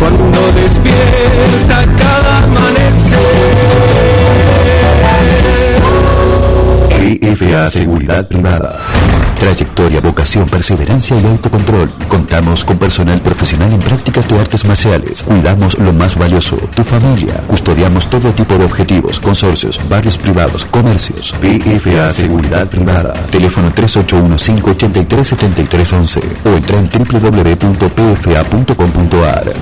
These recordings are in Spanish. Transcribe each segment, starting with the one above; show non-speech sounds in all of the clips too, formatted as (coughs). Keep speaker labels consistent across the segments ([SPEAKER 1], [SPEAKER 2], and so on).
[SPEAKER 1] cuando despierta cada amanecer.
[SPEAKER 2] PFA Seguridad Privada. Trayectoria, vocación, perseverancia y autocontrol. Contamos con personal profesional en prácticas de artes marciales. Cuidamos lo más valioso, tu familia. Custodiamos todo tipo de objetivos, consorcios, barrios privados, comercios. PFA Seguridad Privada. Teléfono 3815-837311 o entra en www.pfa.com.ar.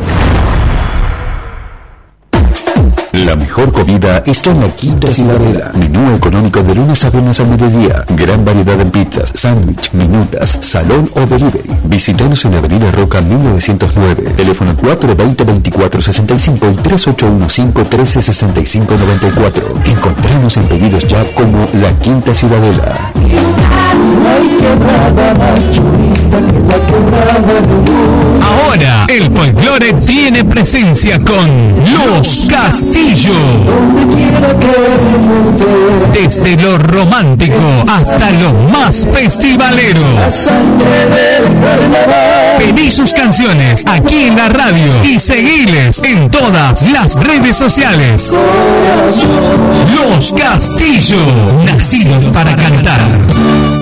[SPEAKER 2] La mejor comida está en la Quinta Ciudadela. Menú económico de lunes a viernes al mediodía. Gran variedad en pizzas, sándwich, minutas, salón o delivery. Visítanos en Avenida Roca 1909. Teléfono 420-2465 y 3815-1365-94. Encontramos en pedidos ya como La Quinta Ciudadela.
[SPEAKER 3] Ahora el folclore tiene presencia con Los Castillo. Desde lo romántico hasta lo más festivalero. Pedí sus canciones aquí en la radio y seguiles en todas las redes sociales. Los Castillo, nacidos para cantar.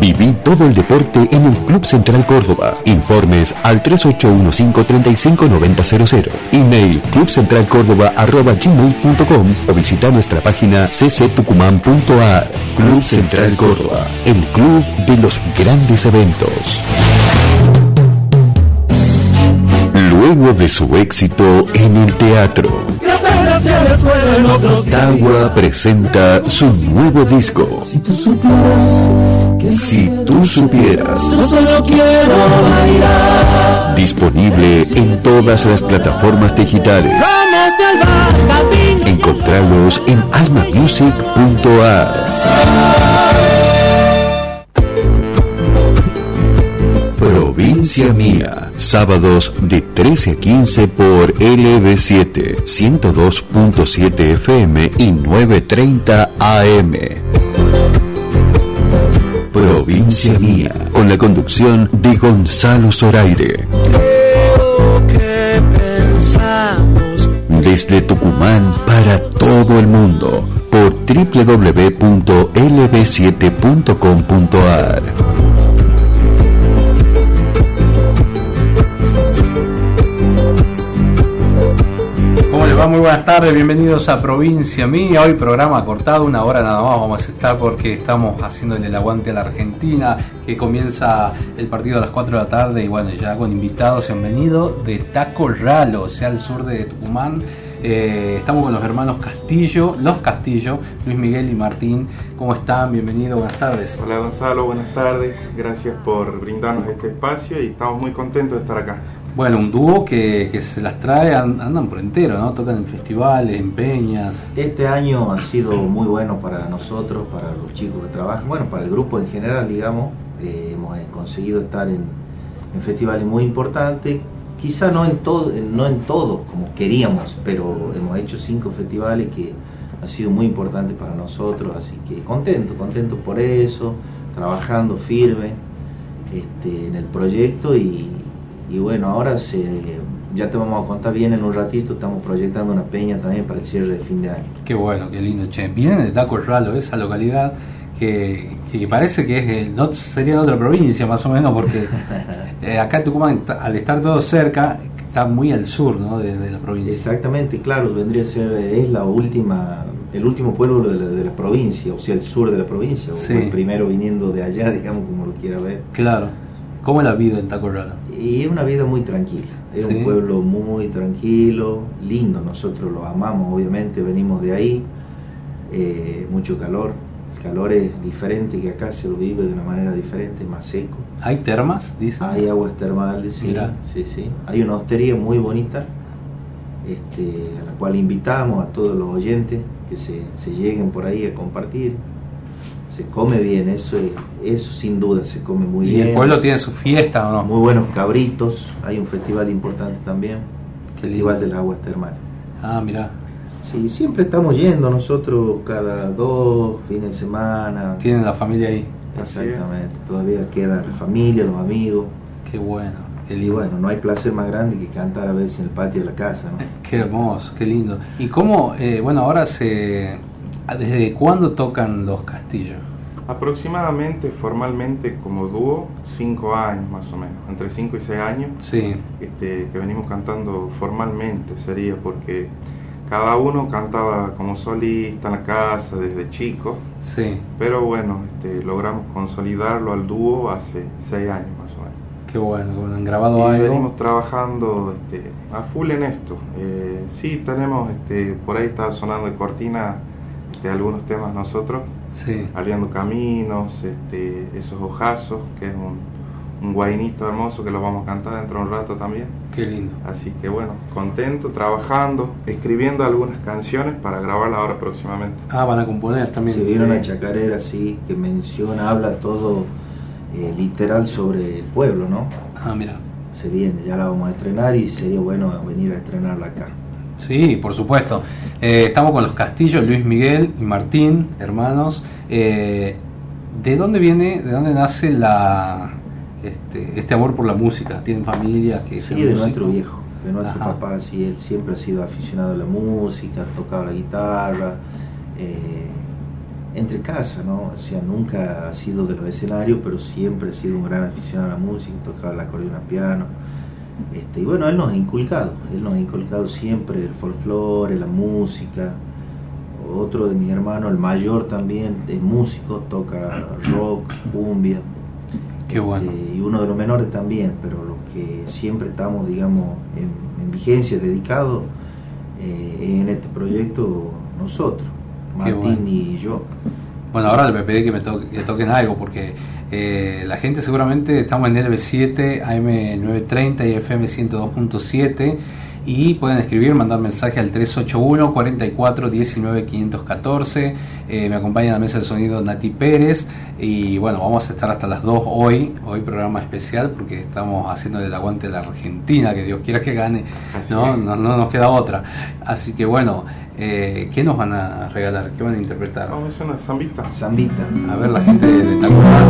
[SPEAKER 2] Viví todo el deporte en el Club Central Córdoba. Informes al 3815-359000. Email clubcentralcórdoba.gmail.com o visita nuestra página cctucumán.ar. Club Central Córdoba, el club de los grandes eventos. Luego de su éxito en el teatro, Tawa presenta su nuevo disco. Si tú si tú supieras,
[SPEAKER 1] Yo solo quiero bailar.
[SPEAKER 2] disponible en todas las plataformas digitales. Encontrarlos en almamusic.ar. Provincia Mía, sábados de 13 a 15 por LB7, 102.7 FM y 9.30 AM. Provincia Mía, con la conducción de Gonzalo Zoraire.
[SPEAKER 1] que pensamos
[SPEAKER 2] Desde Tucumán para todo el mundo por www.lb7.com.ar.
[SPEAKER 4] va? Muy buenas tardes, bienvenidos a Provincia Mía. Hoy programa cortado, una hora nada más vamos a estar porque estamos haciéndole el aguante a la Argentina, que comienza el partido a las 4 de la tarde y bueno, ya con invitados han venido de Taco Ralo, o sea, al sur de Tucumán. Eh, estamos con los hermanos Castillo, los Castillo, Luis Miguel y Martín. ¿Cómo están? Bienvenidos, buenas tardes.
[SPEAKER 5] Hola Gonzalo, buenas tardes. Gracias por brindarnos este espacio y estamos muy contentos de estar acá.
[SPEAKER 4] Bueno, un dúo que, que se las trae, an- andan por entero, ¿no? Tocan en festivales, en peñas.
[SPEAKER 6] Este año ha sido muy bueno para nosotros, para los chicos que trabajan, bueno, para el grupo en general, digamos. Eh, hemos eh, conseguido estar en, en festivales muy importantes, quizá no en todo, no en todos como queríamos, pero hemos hecho cinco festivales que ha sido muy importante para nosotros, así que contento, contento por eso, trabajando firme este, en el proyecto y, y bueno, ahora se, ya te vamos a contar bien en un ratito, estamos proyectando una peña también para el cierre de fin de año.
[SPEAKER 4] Qué bueno, qué lindo, che. Vienen de Taco Ralo, esa localidad que, que parece que es el- no sería en otra provincia más o menos, porque (laughs) eh, acá en Tucumán, al estar todo cerca, está muy al sur ¿no? de, de la provincia.
[SPEAKER 6] Exactamente, claro, vendría a ser, es la última el último pueblo de la, de la provincia, o sea, el sur de la provincia,
[SPEAKER 4] Sí.
[SPEAKER 6] o el primero viniendo de allá, (laughs) digamos, como lo quiera ver.
[SPEAKER 4] Claro. ¿Cómo es la vida en Tacorrala?
[SPEAKER 6] Y es una vida muy tranquila, es
[SPEAKER 4] Sí.
[SPEAKER 6] un pueblo muy tranquilo, lindo, nosotros lo amamos, obviamente, venimos de ahí, eh, mucho calor, el calor es diferente que acá, se lo vive de una manera diferente, más seco.
[SPEAKER 4] ¿Hay termas? Dicen.
[SPEAKER 6] Hay aguas termales, sí, sí, sí. Hay una hostería muy bonita, este, a la cual invitamos a todos los oyentes que se, se lleguen por ahí a compartir. Se come bien, eso, es- eso sin duda se come muy
[SPEAKER 4] ¿Y
[SPEAKER 6] bien.
[SPEAKER 4] el pueblo tiene su fiesta o no?
[SPEAKER 6] Muy buenos cabritos, hay un festival importante también,
[SPEAKER 4] Qué lindo.
[SPEAKER 6] Festival de las Aguas Termales.
[SPEAKER 4] Ah, mira.
[SPEAKER 6] Sí, siempre estamos yendo nosotros cada dos fines de semana.
[SPEAKER 4] Tienen la familia ahí.
[SPEAKER 6] Exactamente, todavía queda la familia, los amigos.
[SPEAKER 4] Qué bueno.
[SPEAKER 6] Y
[SPEAKER 4] lindo.
[SPEAKER 6] bueno, no hay placer más grande que cantar a veces en el patio de la casa, ¿no? (laughs)
[SPEAKER 4] Qué hermoso, qué lindo. ¿Y cómo, eh, bueno, ahora se... ¿Desde cuándo tocan los castillos?
[SPEAKER 5] Aproximadamente, formalmente, como dúo, cinco años más o menos, entre cinco y seis años,
[SPEAKER 4] Sí,
[SPEAKER 5] este, que venimos cantando formalmente, sería porque cada uno cantaba como solista en la casa desde chico,
[SPEAKER 4] sí,
[SPEAKER 5] pero bueno, este, logramos consolidarlo al dúo hace seis años más o menos.
[SPEAKER 4] qué bueno, han grabado
[SPEAKER 5] Y
[SPEAKER 4] algo.
[SPEAKER 5] venimos trabajando este, a full en esto. Eh, sí, tenemos, este, por ahí está sonando de cortina este, algunos temas nosotros,
[SPEAKER 4] Sí,
[SPEAKER 5] Aliando Caminos, este, esos ojazos, que es un, un guainito hermoso que lo vamos a cantar dentro de un rato también.
[SPEAKER 4] qué lindo.
[SPEAKER 5] Así que bueno, contento, trabajando, escribiendo algunas canciones para grabarla ahora próximamente.
[SPEAKER 4] Ah, van a componer también.
[SPEAKER 6] Se viene
[SPEAKER 5] sí.
[SPEAKER 6] una chacarera así que menciona, habla todo eh, literal sobre el pueblo, ¿no?
[SPEAKER 4] Ah, mira.
[SPEAKER 6] Se viene, ya la vamos a estrenar y sería bueno venir a estrenarla acá.
[SPEAKER 4] Sí, por supuesto. Eh, estamos con los Castillos, Luis Miguel y Martín, hermanos. Eh, ¿De dónde viene, de dónde nace la este, este amor por la música? ¿Tienen familia que
[SPEAKER 6] Sí, de
[SPEAKER 4] músicos?
[SPEAKER 6] nuestro viejo, de nuestro
[SPEAKER 4] Ajá.
[SPEAKER 6] papá, sí, él siempre ha sido aficionado a la música, tocaba la guitarra, eh, entre casa, ¿no? O sea, nunca ha sido de los escenarios, pero siempre ha sido un gran aficionado a la música, tocaba el acordeón a piano. Este, y bueno, él nos ha inculcado, él nos ha inculcado siempre el folclore, la música. Otro de mis hermanos, el mayor también, es músico, toca rock, cumbia.
[SPEAKER 4] Qué bueno.
[SPEAKER 6] Este, y uno de los menores también, pero los que siempre estamos, digamos, en, en vigencia, dedicados eh, en este proyecto, nosotros, Martín
[SPEAKER 4] bueno.
[SPEAKER 6] y yo.
[SPEAKER 4] Bueno, ahora le voy a pedir que me to- que toquen algo porque eh, la gente seguramente estamos en LB7, AM930 y FM 102.7 y pueden escribir, mandar mensaje al 381 44 19 514. Eh, me acompaña en la mesa de sonido Nati Pérez y bueno, vamos a estar hasta las 2 hoy, hoy programa especial porque estamos haciendo el aguante de la Argentina, que Dios quiera que gane, ¿no? No, no nos queda otra. Así que bueno, eh, ¿qué nos van a regalar? ¿Qué van a interpretar?
[SPEAKER 5] Vamos a hacer una zambita.
[SPEAKER 6] Zambita.
[SPEAKER 4] A ver la gente de Tacorralo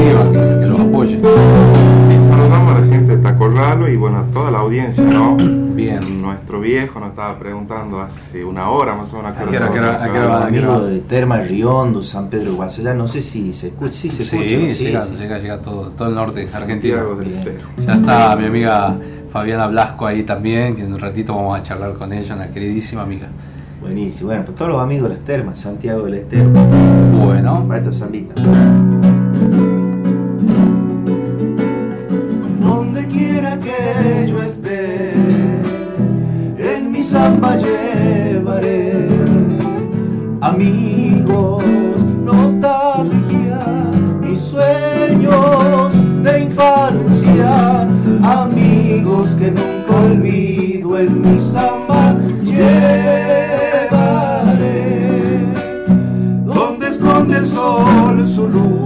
[SPEAKER 4] que los apoye.
[SPEAKER 5] Y saludamos a la gente de Tacorralo y bueno, a toda la audiencia, ¿no? (clears throat)
[SPEAKER 4] Bien.
[SPEAKER 5] Nuestro viejo nos estaba preguntando hace una hora más o menos.
[SPEAKER 4] ¿A qué hora, hora, a qué hora
[SPEAKER 6] Los
[SPEAKER 4] van?
[SPEAKER 6] amigos de Terma Riondo, San Pedro de no sé si se escucha, sí se
[SPEAKER 4] Sí,
[SPEAKER 6] escucha. sí,
[SPEAKER 4] llega,
[SPEAKER 6] sí.
[SPEAKER 4] llega, llega todo, todo el norte argentino.
[SPEAKER 5] Santiago del. Estero.
[SPEAKER 4] Ya está mi amiga Fabiana Blasco ahí también, que en un ratito vamos a charlar con ella, una queridísima amiga.
[SPEAKER 6] Buenísimo. Bueno, pues todos los amigos de las termas, Santiago del Estero,
[SPEAKER 4] Bueno,
[SPEAKER 6] para esta Zambita.
[SPEAKER 1] Samba llevaré amigos, nostalgia, mis sueños de infancia, amigos que nunca olvido en mi samba llevaré. Donde esconde el sol su luz,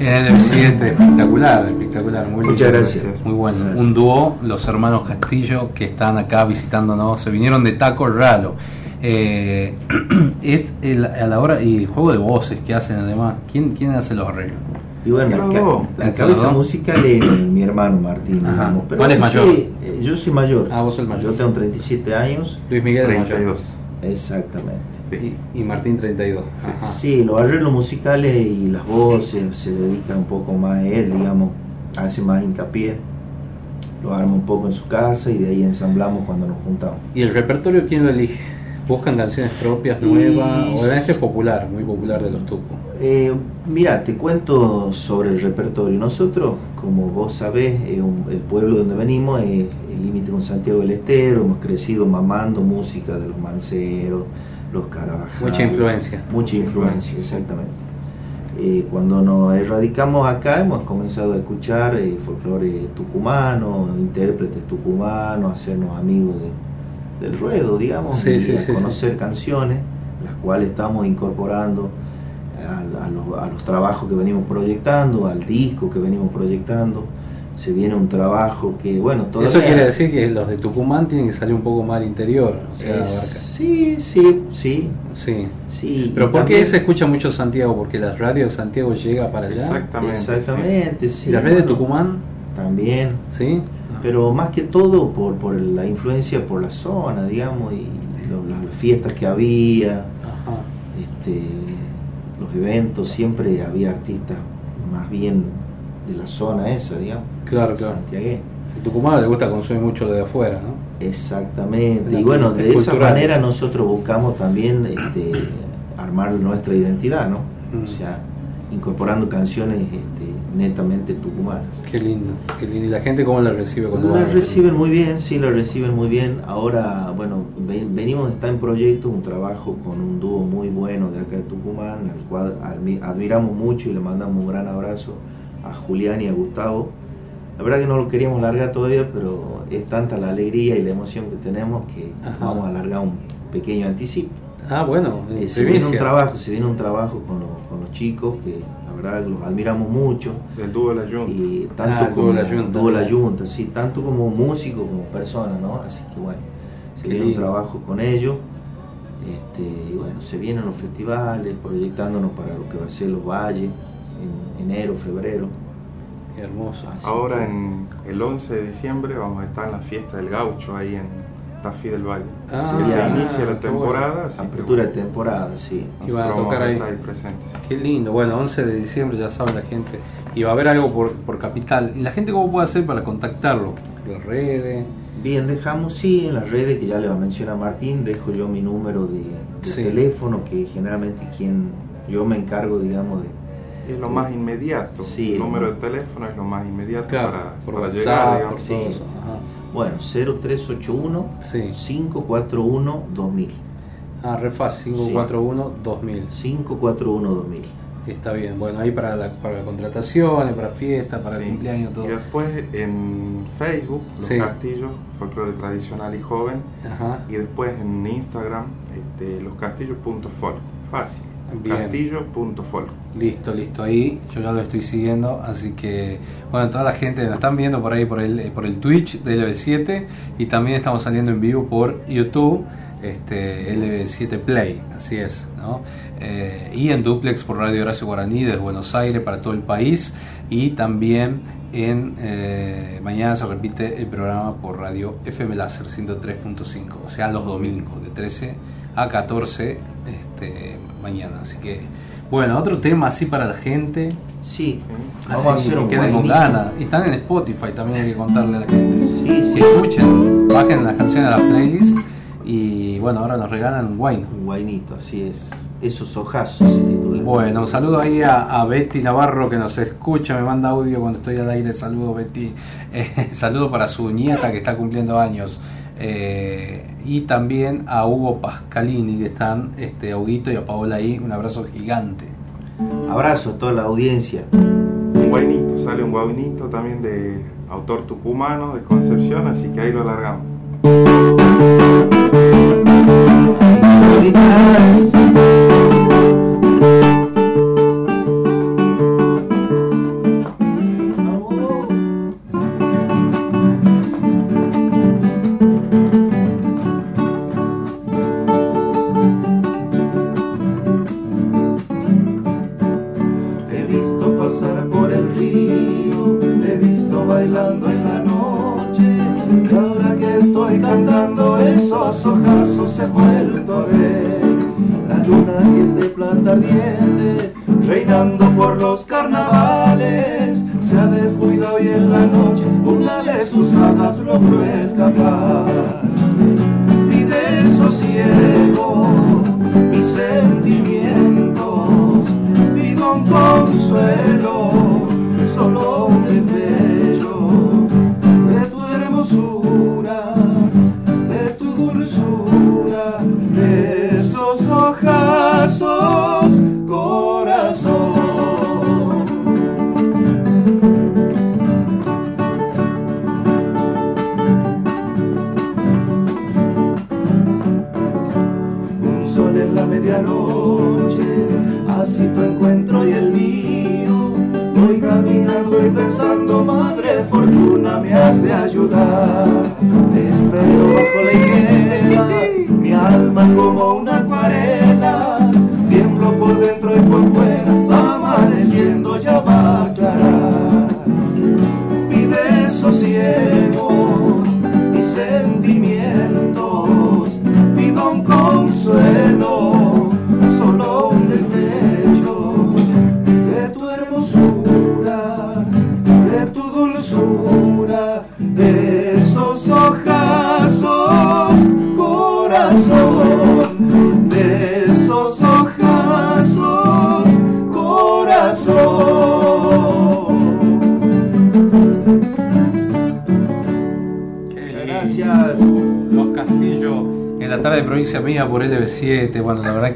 [SPEAKER 1] en
[SPEAKER 4] el 7 espectacular, espectacular, muy lindo.
[SPEAKER 6] Muchas gracias.
[SPEAKER 4] Muy bueno,
[SPEAKER 6] Gracias.
[SPEAKER 4] un dúo, los hermanos Castillo que están acá visitándonos, se vinieron de Taco Ralo. Eh, (clears throat) es el- a la hora y el juego de voces que hacen además, ¿quién, quién hace los arreglos?
[SPEAKER 6] Y bueno, la, la
[SPEAKER 4] ¿entre
[SPEAKER 6] cabeza musical es (clears throat) mi hermano Martín.
[SPEAKER 4] Ajá.
[SPEAKER 6] digamos, pero
[SPEAKER 4] ¿Cuál es mayor?
[SPEAKER 6] eh, yo soy mayor.
[SPEAKER 4] Ah, vos el mayor.
[SPEAKER 6] Yo tengo 37 años.
[SPEAKER 4] Luis Miguel es mayor.
[SPEAKER 5] 32.
[SPEAKER 6] Exactamente.
[SPEAKER 5] Sí.
[SPEAKER 4] Y, y Martín 32. Ajá.
[SPEAKER 6] Sí, los arreglos musicales y las voces se dedican un poco más a él, digamos, hace más hincapié. Lo arma un poco en su casa y de ahí ensamblamos cuando nos juntamos.
[SPEAKER 4] ¿Y el repertorio quién lo elige? ¿Buscan canciones propias,
[SPEAKER 6] Y-
[SPEAKER 4] nuevas? Obviamente es popular, muy popular de los tucos.
[SPEAKER 6] Eh, mira, te cuento sobre el repertorio. Nosotros, como vos sabés, eh, un- el pueblo donde venimos es el límite con Santiago del Estero. Hemos crecido mamando música de los manceros, los Carabajal.
[SPEAKER 4] Mucha influencia.
[SPEAKER 6] Mucha influencia, exactamente. Eh, cuando nos erradicamos acá hemos comenzado a escuchar eh, folclore tucumano, intérpretes tucumanos, hacernos amigos de- del ruedo, digamos,
[SPEAKER 4] Sí,
[SPEAKER 6] y
[SPEAKER 4] sí,
[SPEAKER 6] a
[SPEAKER 4] sí,
[SPEAKER 6] conocer canciones, las cuales estamos incorporando a, a los, a los trabajos que venimos proyectando, al disco que venimos proyectando. Se viene un trabajo que, bueno, todavía...
[SPEAKER 4] Eso quiere decir que los de Tucumán tienen que salir un poco más al interior. O sea,
[SPEAKER 6] Eh, sí, sí, sí,
[SPEAKER 4] Sí.
[SPEAKER 6] sí.
[SPEAKER 4] Pero
[SPEAKER 6] y
[SPEAKER 4] ¿por qué se escucha mucho Santiago? ¿Porque la radio de Santiago llega para allá?
[SPEAKER 5] Exactamente.
[SPEAKER 6] Exactamente, sí.
[SPEAKER 4] ¿Y la radio de
[SPEAKER 6] bueno,
[SPEAKER 4] Tucumán?
[SPEAKER 6] También.
[SPEAKER 4] ¿Sí?
[SPEAKER 6] pero más que todo por, por la influencia por la zona, digamos, y lo- las, las fiestas que había,
[SPEAKER 4] Ajá.
[SPEAKER 6] este, los eventos, siempre había artistas más bien de la zona esa, digamos,
[SPEAKER 4] Claro, claro.
[SPEAKER 6] santiagueña.
[SPEAKER 4] El tucumano le gusta consumir mucho lo de afuera, ¿no?
[SPEAKER 6] Exactamente,
[SPEAKER 4] La-
[SPEAKER 6] y bueno, de esa manera nosotros buscamos también este, armar nuestra identidad, ¿no?
[SPEAKER 4] Mm.
[SPEAKER 6] O sea, incorporando canciones este, netamente tucumanas.
[SPEAKER 4] Qué lindo, qué lindo. ¿Y la gente cómo la recibe cuando
[SPEAKER 6] La reciben muy bien, sí, la reciben muy bien. Ahora, bueno, ven- venimos, está en proyecto un trabajo con un dúo muy bueno de acá de Tucumán, al cual admi- admiramos mucho y le mandamos un gran abrazo a Julián y a Gustavo. La verdad que no lo queríamos largar todavía, pero es tanta la alegría y la emoción que tenemos que
[SPEAKER 4] Ajá.
[SPEAKER 6] vamos a alargar un pequeño anticipo.
[SPEAKER 4] Ah, bueno, en
[SPEAKER 6] Eh, se viene un trabajo, se viene un trabajo con los, con los chicos que verdad los admiramos mucho
[SPEAKER 5] Del dúo de la Junta.
[SPEAKER 6] y
[SPEAKER 4] Ah,
[SPEAKER 6] tanto
[SPEAKER 4] el dúo
[SPEAKER 6] como
[SPEAKER 4] La Yunta.
[SPEAKER 6] dúo La Yunta, sí, tanto como músico como persona, ¿no? Así que bueno, se
[SPEAKER 4] Qué
[SPEAKER 6] viene un trabajo con ellos, este, y bueno, se vienen los festivales, proyectándonos para lo que va a ser los valles en enero, febrero.
[SPEAKER 4] Hermoso.
[SPEAKER 6] Así
[SPEAKER 5] Ahora
[SPEAKER 6] que-
[SPEAKER 5] en el 11 de diciembre vamos a estar en la fiesta del gaucho ahí en Tafí del Valle.
[SPEAKER 4] Ah,
[SPEAKER 5] Sí, ya inicia la
[SPEAKER 4] qué
[SPEAKER 5] temporada. así que,
[SPEAKER 6] apertura de
[SPEAKER 5] bueno,
[SPEAKER 6] temporada, sí.
[SPEAKER 4] Y van a tocar ahí.
[SPEAKER 5] estar presentes.
[SPEAKER 4] Qué lindo, bueno, 11 de diciembre ya sabe la gente. Y va a haber algo por, por Capital. ¿Y la gente cómo puede hacer para contactarlo? Las redes.
[SPEAKER 6] Bien, dejamos, sí, en las redes que ya le va a mencionar Martín, dejo yo mi número de, de
[SPEAKER 4] Sí.
[SPEAKER 6] teléfono, que generalmente quien yo me encargo, digamos, de,
[SPEAKER 5] Es lo más inmediato.
[SPEAKER 6] Sí,
[SPEAKER 5] el número de teléfono es lo más inmediato
[SPEAKER 4] Claro,
[SPEAKER 5] para,
[SPEAKER 4] por
[SPEAKER 5] para
[SPEAKER 4] WhatsApp,
[SPEAKER 5] llegar.
[SPEAKER 4] por
[SPEAKER 5] digamos.
[SPEAKER 6] sí.
[SPEAKER 4] todo eso. Ajá.
[SPEAKER 6] Bueno, 0381
[SPEAKER 4] Sí.
[SPEAKER 6] 541 2000.
[SPEAKER 4] Ah, re fácil, 541 2000.
[SPEAKER 6] 541 2000.
[SPEAKER 4] Está bien, bueno, ahí para la, para contrataciones, para fiestas, para
[SPEAKER 5] Sí.
[SPEAKER 4] el cumpleaños, todo.
[SPEAKER 5] Y después en Facebook, Los
[SPEAKER 4] Sí.
[SPEAKER 5] Castillos, folclore tradicional y joven.
[SPEAKER 4] Ajá.
[SPEAKER 5] Y después en Instagram, este, loscastillos.folk. Fácil.
[SPEAKER 4] Bien.
[SPEAKER 5] Castillos.folk.
[SPEAKER 4] Listo, listo, ahí yo ya lo estoy siguiendo, así que bueno, toda la gente nos están viendo por ahí por el, por el Twitch de LB7 y también estamos saliendo en vivo por YouTube, este LB7 Play, así es, ¿no? Eh, y en duplex por Radio Horacio Guaraní desde Buenos Aires para todo el país y también en eh, mañana se repite el programa por Radio FM Láser 103.5, o sea los domingos de 13 a 14 este, mañana. Así que, bueno, otro tema así para la gente.
[SPEAKER 6] Sí, vamos a hacer un
[SPEAKER 4] queden con ganas. Y están en Spotify también hay que contarle a la gente.
[SPEAKER 6] Sí, sí.
[SPEAKER 4] Escuchen, bajen las canciones a la playlist. Y bueno, ahora nos regalan wine.
[SPEAKER 6] Un guainito, así es. Esos ojazos se titula.
[SPEAKER 4] Bueno, un saludo ahí a, a Betty Navarro que nos escucha, me manda audio cuando estoy al aire. Saludo Betty. (laughs) Eh, saludo para su nieta que está cumpliendo años. Eh, y también a Hugo Pascalini que están, este, a Huguito y a Paola ahí. Un abrazo gigante.
[SPEAKER 6] Abrazo a toda la audiencia.
[SPEAKER 1] Un guainito, sale un guainito también de autor tucumano, de Concepción, así que ahí lo largamos.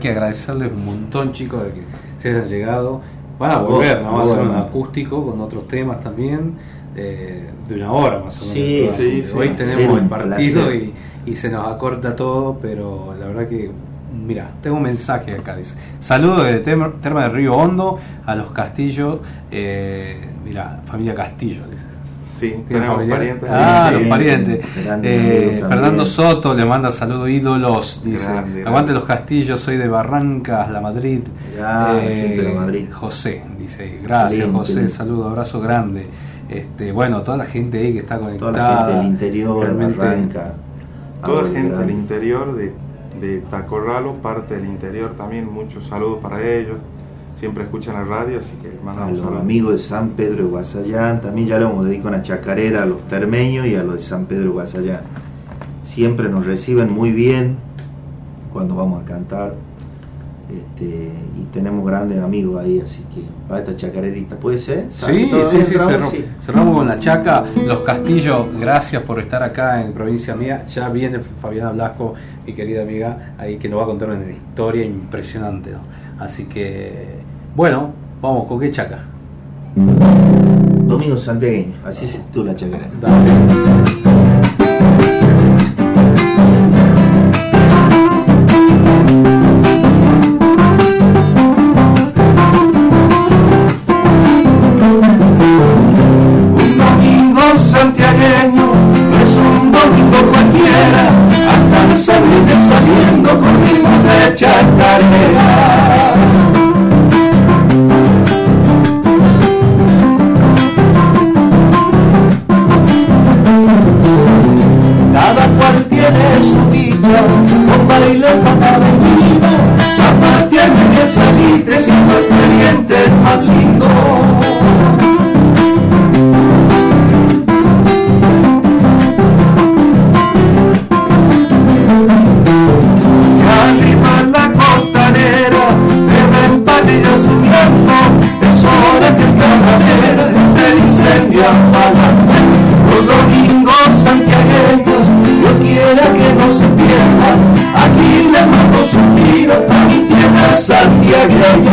[SPEAKER 7] Que
[SPEAKER 4] agradecerles un montón, chicos, de que se hayan llegado. Van a volver, ¿no?
[SPEAKER 6] a
[SPEAKER 4] Vamos a
[SPEAKER 6] vos,
[SPEAKER 4] hacer un acústico con otros temas también, eh, de una hora más o menos.
[SPEAKER 6] Sí,
[SPEAKER 4] Todo
[SPEAKER 1] sí,
[SPEAKER 4] así.
[SPEAKER 1] sí.
[SPEAKER 4] Hoy
[SPEAKER 6] ser
[SPEAKER 4] tenemos el partido y, y se nos acorta todo, pero la verdad que. Mira, tengo un mensaje acá, dice. Saludos de Terma de Río Hondo a los Castillos. Eh, mira, familia Castillo.
[SPEAKER 1] Sí,
[SPEAKER 4] ¿Tiene
[SPEAKER 1] tenemos
[SPEAKER 4] familiar?
[SPEAKER 1] parientes.
[SPEAKER 4] Ah, los parientes.
[SPEAKER 6] Grande
[SPEAKER 4] Eh. Fernando Soto le manda saludos ídolos, dice.
[SPEAKER 1] Grande,
[SPEAKER 4] Aguante
[SPEAKER 1] grande.
[SPEAKER 4] los castillos, soy de Barrancas, la Madrid.
[SPEAKER 6] Ya, gente de Madrid.
[SPEAKER 4] José, dice, gracias José, saludo, abrazo grande. Este, bueno, toda la gente ahí que está conectada.
[SPEAKER 6] Toda la gente del interior,
[SPEAKER 4] realmente-
[SPEAKER 6] Barranca.
[SPEAKER 1] Toda gente del interior, de, de Tacorralo, parte del interior también, muchos saludos para ellos. Siempre escuchan la radio, así que
[SPEAKER 6] A
[SPEAKER 1] mandamos
[SPEAKER 6] los
[SPEAKER 1] saludos.
[SPEAKER 6] amigos de San Pedro de Guasallán, también ya le vamos a dedicar una chacarera a los termeños y a los de San Pedro de Guasallán. Siempre nos reciben muy bien cuando vamos a cantar este, y tenemos grandes amigos ahí, así que para esta chacarerita, ¿puede ser?
[SPEAKER 4] Sí,
[SPEAKER 6] ¿Todavía
[SPEAKER 4] sí, sí, cerramos,
[SPEAKER 6] Sí.
[SPEAKER 4] cerramos con la chaca. Los Castillos, gracias por estar acá en provincia mía. Ya viene Fabiana Blasco, mi querida amiga, ahí que nos va a contar una historia impresionante. ¿no? Así que, bueno, vamos, ¿con qué chaca?
[SPEAKER 6] Domingo Santegueño, así se titula la chacarera.
[SPEAKER 1] Obrigado.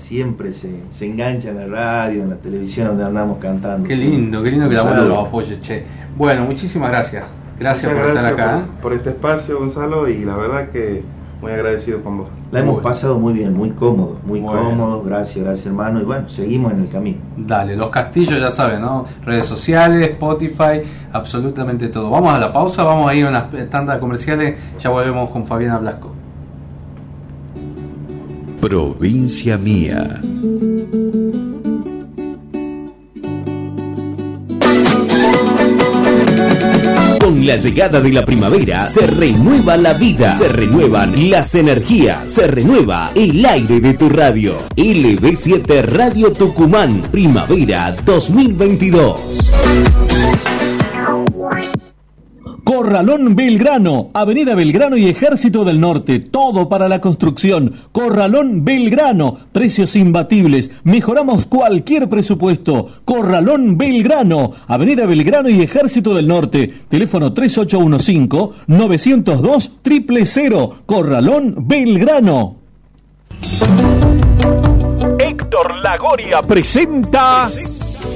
[SPEAKER 1] Siempre se, se engancha en la radio, en la televisión donde andamos cantando.
[SPEAKER 4] Qué lindo, qué lindo que la abuela
[SPEAKER 1] saludo.
[SPEAKER 4] los apoye, che. Bueno, muchísimas gracias. Gracias
[SPEAKER 5] Muchas
[SPEAKER 4] por estar acá.
[SPEAKER 5] Por, por este espacio, Gonzalo, y la verdad que muy agradecido con vos.
[SPEAKER 1] La hemos
[SPEAKER 4] Bueno.
[SPEAKER 1] pasado muy bien, muy cómodo, muy
[SPEAKER 4] Bueno.
[SPEAKER 1] cómodo, gracias, gracias hermano, y bueno, seguimos en el camino.
[SPEAKER 4] Dale, los castillos ya saben, ¿no? Redes sociales, Spotify, absolutamente todo. Vamos a la pausa, vamos a ir a unas tandas comerciales, ya volvemos con Fabiana Blasco.
[SPEAKER 2] Provincia mía.
[SPEAKER 8] Con la llegada de la primavera se renueva la vida, se renuevan las energías, se renueva el aire de tu radio. LB7 Radio Tucumán, primavera 2022.
[SPEAKER 9] Corralón Belgrano, Avenida Belgrano y Ejército del Norte, todo para la construcción. Corralón Belgrano, precios imbatibles, mejoramos cualquier presupuesto. Corralón Belgrano, Avenida Belgrano y Ejército del Norte, teléfono 3815-902 000, Corralón Belgrano.
[SPEAKER 8] Héctor Lagoria presenta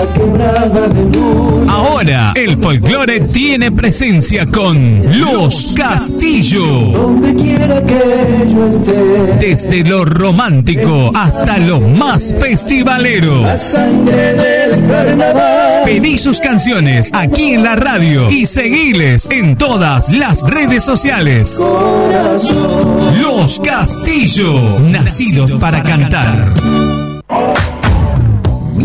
[SPEAKER 10] la
[SPEAKER 1] quebrada de luna.
[SPEAKER 3] Ahora, el folclore tiene presencia con Los Castillo.
[SPEAKER 1] Donde quiera que yo esté,
[SPEAKER 3] Desde lo romántico hasta lo más festivalero.
[SPEAKER 1] la sangre del carnaval.
[SPEAKER 3] Pedí sus canciones aquí en la radio y seguiles en todas las redes sociales.
[SPEAKER 1] Corazón,
[SPEAKER 3] Los Castillo, nacidos para cantar.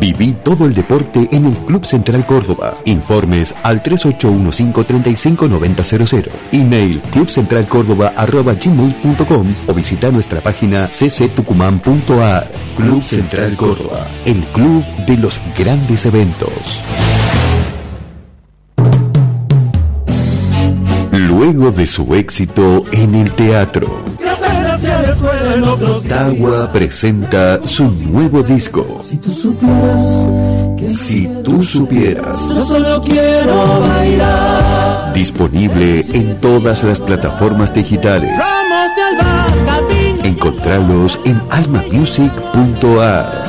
[SPEAKER 2] Viví todo el deporte en el Club Central Córdoba. Informes al 3815-359000. Email clubcentralcórdoba.gmail.com o visita nuestra página cctucumán.ar. Club Central Córdoba, el club de los grandes eventos. Luego de su éxito en el teatro,
[SPEAKER 1] que apenas fui a la escuela en otros
[SPEAKER 2] Tagua presenta su nuevo disco.
[SPEAKER 1] Si tú supieras que
[SPEAKER 2] Si tú supieras.
[SPEAKER 1] yo solo quiero bailar.
[SPEAKER 2] Disponible en todas las plataformas digitales. Encontralos en almamusic.ar.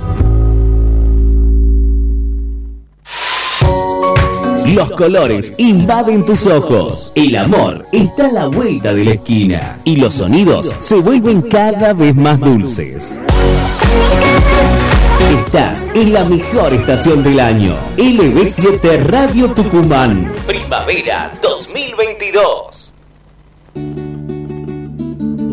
[SPEAKER 8] Los colores invaden tus ojos. El amor está a la vuelta de la esquina. Y los sonidos se vuelven cada vez más dulces. Estás en la mejor estación del año. LB7 Radio Tucumán. Primavera 2022.
[SPEAKER 11] Mi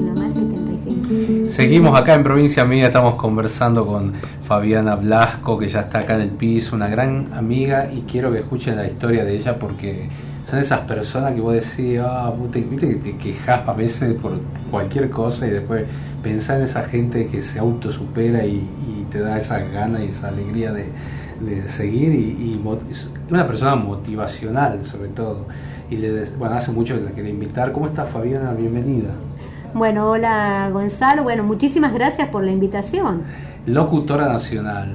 [SPEAKER 11] mamá es 75.
[SPEAKER 4] Seguimos acá en Provincia Mía, estamos conversando con Fabiana Blasco, que ya está acá en el piso, una gran amiga, y quiero que escuchen la historia de ella porque son esas personas que vos decís, ah, viste que te quejas a veces por cualquier cosa y después pensar en esa gente que se autosupera y, y te da esa gana y esa alegría de, seguir y, y una persona motivacional sobre todo. Y le bueno, hace mucho que la quería invitar. ¿Cómo está Fabiana? Bienvenida.
[SPEAKER 11] Bueno, hola Gonzalo. Bueno, muchísimas gracias por la invitación.
[SPEAKER 4] Locutora nacional,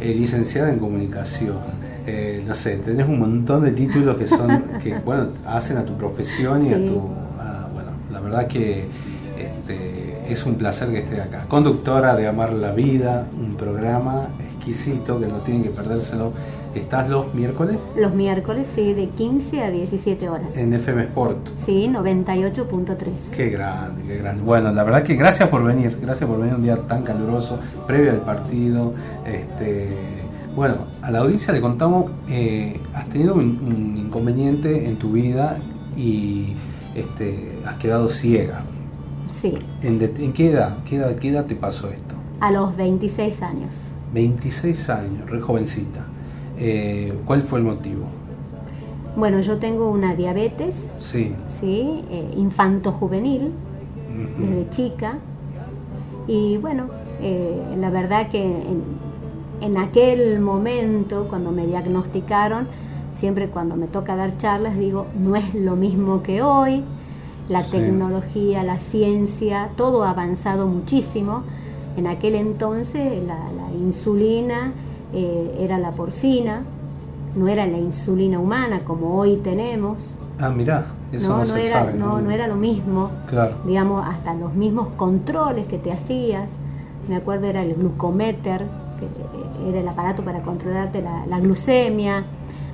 [SPEAKER 4] eh, licenciada en comunicación, eh, no sé, tenés un montón de títulos que son, (laughs) que bueno, hacen a tu profesión y a tu, a- bueno, la verdad que este, es un placer que estés acá. Conductora de Amar la Vida, un programa exquisito que no tienen que perdérselo. Estás los miércoles
[SPEAKER 11] Los miércoles, sí, de 15 a 17 horas.
[SPEAKER 4] en FM Sport.
[SPEAKER 11] Sí, 98.3.
[SPEAKER 4] Qué grande, qué grande. Bueno, la verdad que gracias por venir, gracias por venir un día tan caluroso, previo al partido. Este, bueno, a la audiencia le contamos, eh, has tenido un, un inconveniente en tu vida y este, has quedado ciega.
[SPEAKER 11] Sí,
[SPEAKER 4] ¿En, de- en qué, edad, qué edad? ¿Qué edad te pasó esto?
[SPEAKER 11] a los 26 años.
[SPEAKER 4] 26 años, re jovencita. Eh, ¿Cuál fue el motivo?
[SPEAKER 11] Bueno, yo tengo una diabetes,
[SPEAKER 4] Sí.
[SPEAKER 11] sí, eh, infanto-juvenil, desde chica. Y bueno, eh, la verdad que en, en aquel momento, cuando me diagnosticaron, siempre cuando me toca dar charlas digo, no es lo mismo que hoy, la
[SPEAKER 4] Sí.
[SPEAKER 11] tecnología, la ciencia, todo ha avanzado muchísimo. En aquel entonces la, la insulina eh, era la porcina, no era la insulina humana como hoy tenemos.
[SPEAKER 4] Ah, mirá, eso no,
[SPEAKER 11] no, no
[SPEAKER 4] se
[SPEAKER 11] era,
[SPEAKER 4] sabe.
[SPEAKER 11] no, no era lo mismo
[SPEAKER 4] Claro.
[SPEAKER 11] digamos, hasta los mismos controles que te hacías. Me acuerdo era el glucometer, que eh, era el aparato para controlarte la, la glucemia.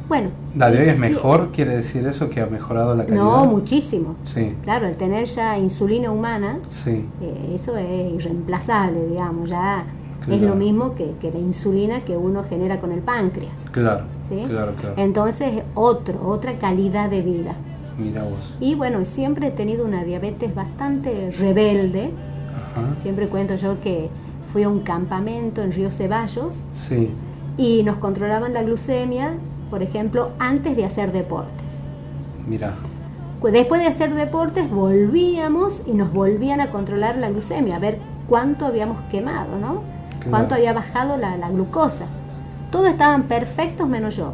[SPEAKER 11] Bueno.
[SPEAKER 4] ¿La de hoy es mejor? ¿Quiere decir eso que ha mejorado la calidad?
[SPEAKER 11] No, muchísimo.
[SPEAKER 4] Sí,
[SPEAKER 11] Claro, el tener ya insulina humana,
[SPEAKER 4] sí.
[SPEAKER 11] eh, eso es irreemplazable, digamos, ya es lo mismo que, que la insulina que uno genera con el páncreas.
[SPEAKER 4] Claro.
[SPEAKER 11] ¿sí?
[SPEAKER 4] Claro, claro.
[SPEAKER 11] Entonces, otro, otra calidad de vida.
[SPEAKER 4] Mira vos.
[SPEAKER 11] Y bueno, siempre he tenido una diabetes bastante rebelde.
[SPEAKER 4] Ajá.
[SPEAKER 11] Siempre cuento yo que fui a un campamento en Río Ceballos
[SPEAKER 4] Sí,
[SPEAKER 11] y nos controlaban la glucemia, por ejemplo, antes de hacer deportes.
[SPEAKER 4] mira.
[SPEAKER 11] Pues Después de hacer deportes volvíamos y nos volvían a controlar la glucemia, a ver cuánto habíamos quemado, ¿no? Cuánto había bajado la, la glucosa. Todos estaban perfectos menos yo.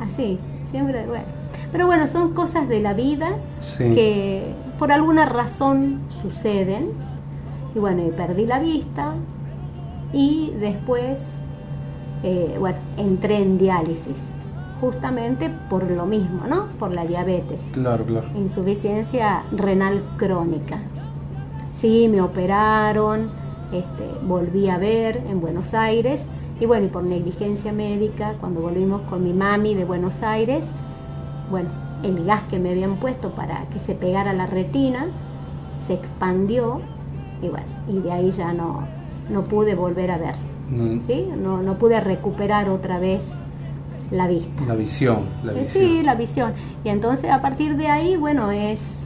[SPEAKER 11] Así, siempre, bueno. Pero bueno, son cosas de la vida
[SPEAKER 4] Sí.
[SPEAKER 11] que por alguna razón suceden. Y bueno, y perdí la vista y después, eh, bueno, entré en diálisis, justamente por lo mismo, ¿no? Por la diabetes
[SPEAKER 4] Claro, claro.
[SPEAKER 11] insuficiencia renal crónica. Sí, me operaron, este, volví a ver en Buenos Aires y bueno, y por negligencia médica, cuando volvimos con mi mami de Buenos Aires, bueno, el gas que me habían puesto para que se pegara la retina se expandió y bueno, y de ahí ya no, no pude volver a ver,
[SPEAKER 4] No-
[SPEAKER 11] ¿sí? No, no pude recuperar otra vez la vista.
[SPEAKER 4] La visión, la
[SPEAKER 11] Eh,
[SPEAKER 4] visión.
[SPEAKER 11] Sí, la visión. Y entonces a partir de ahí, bueno, es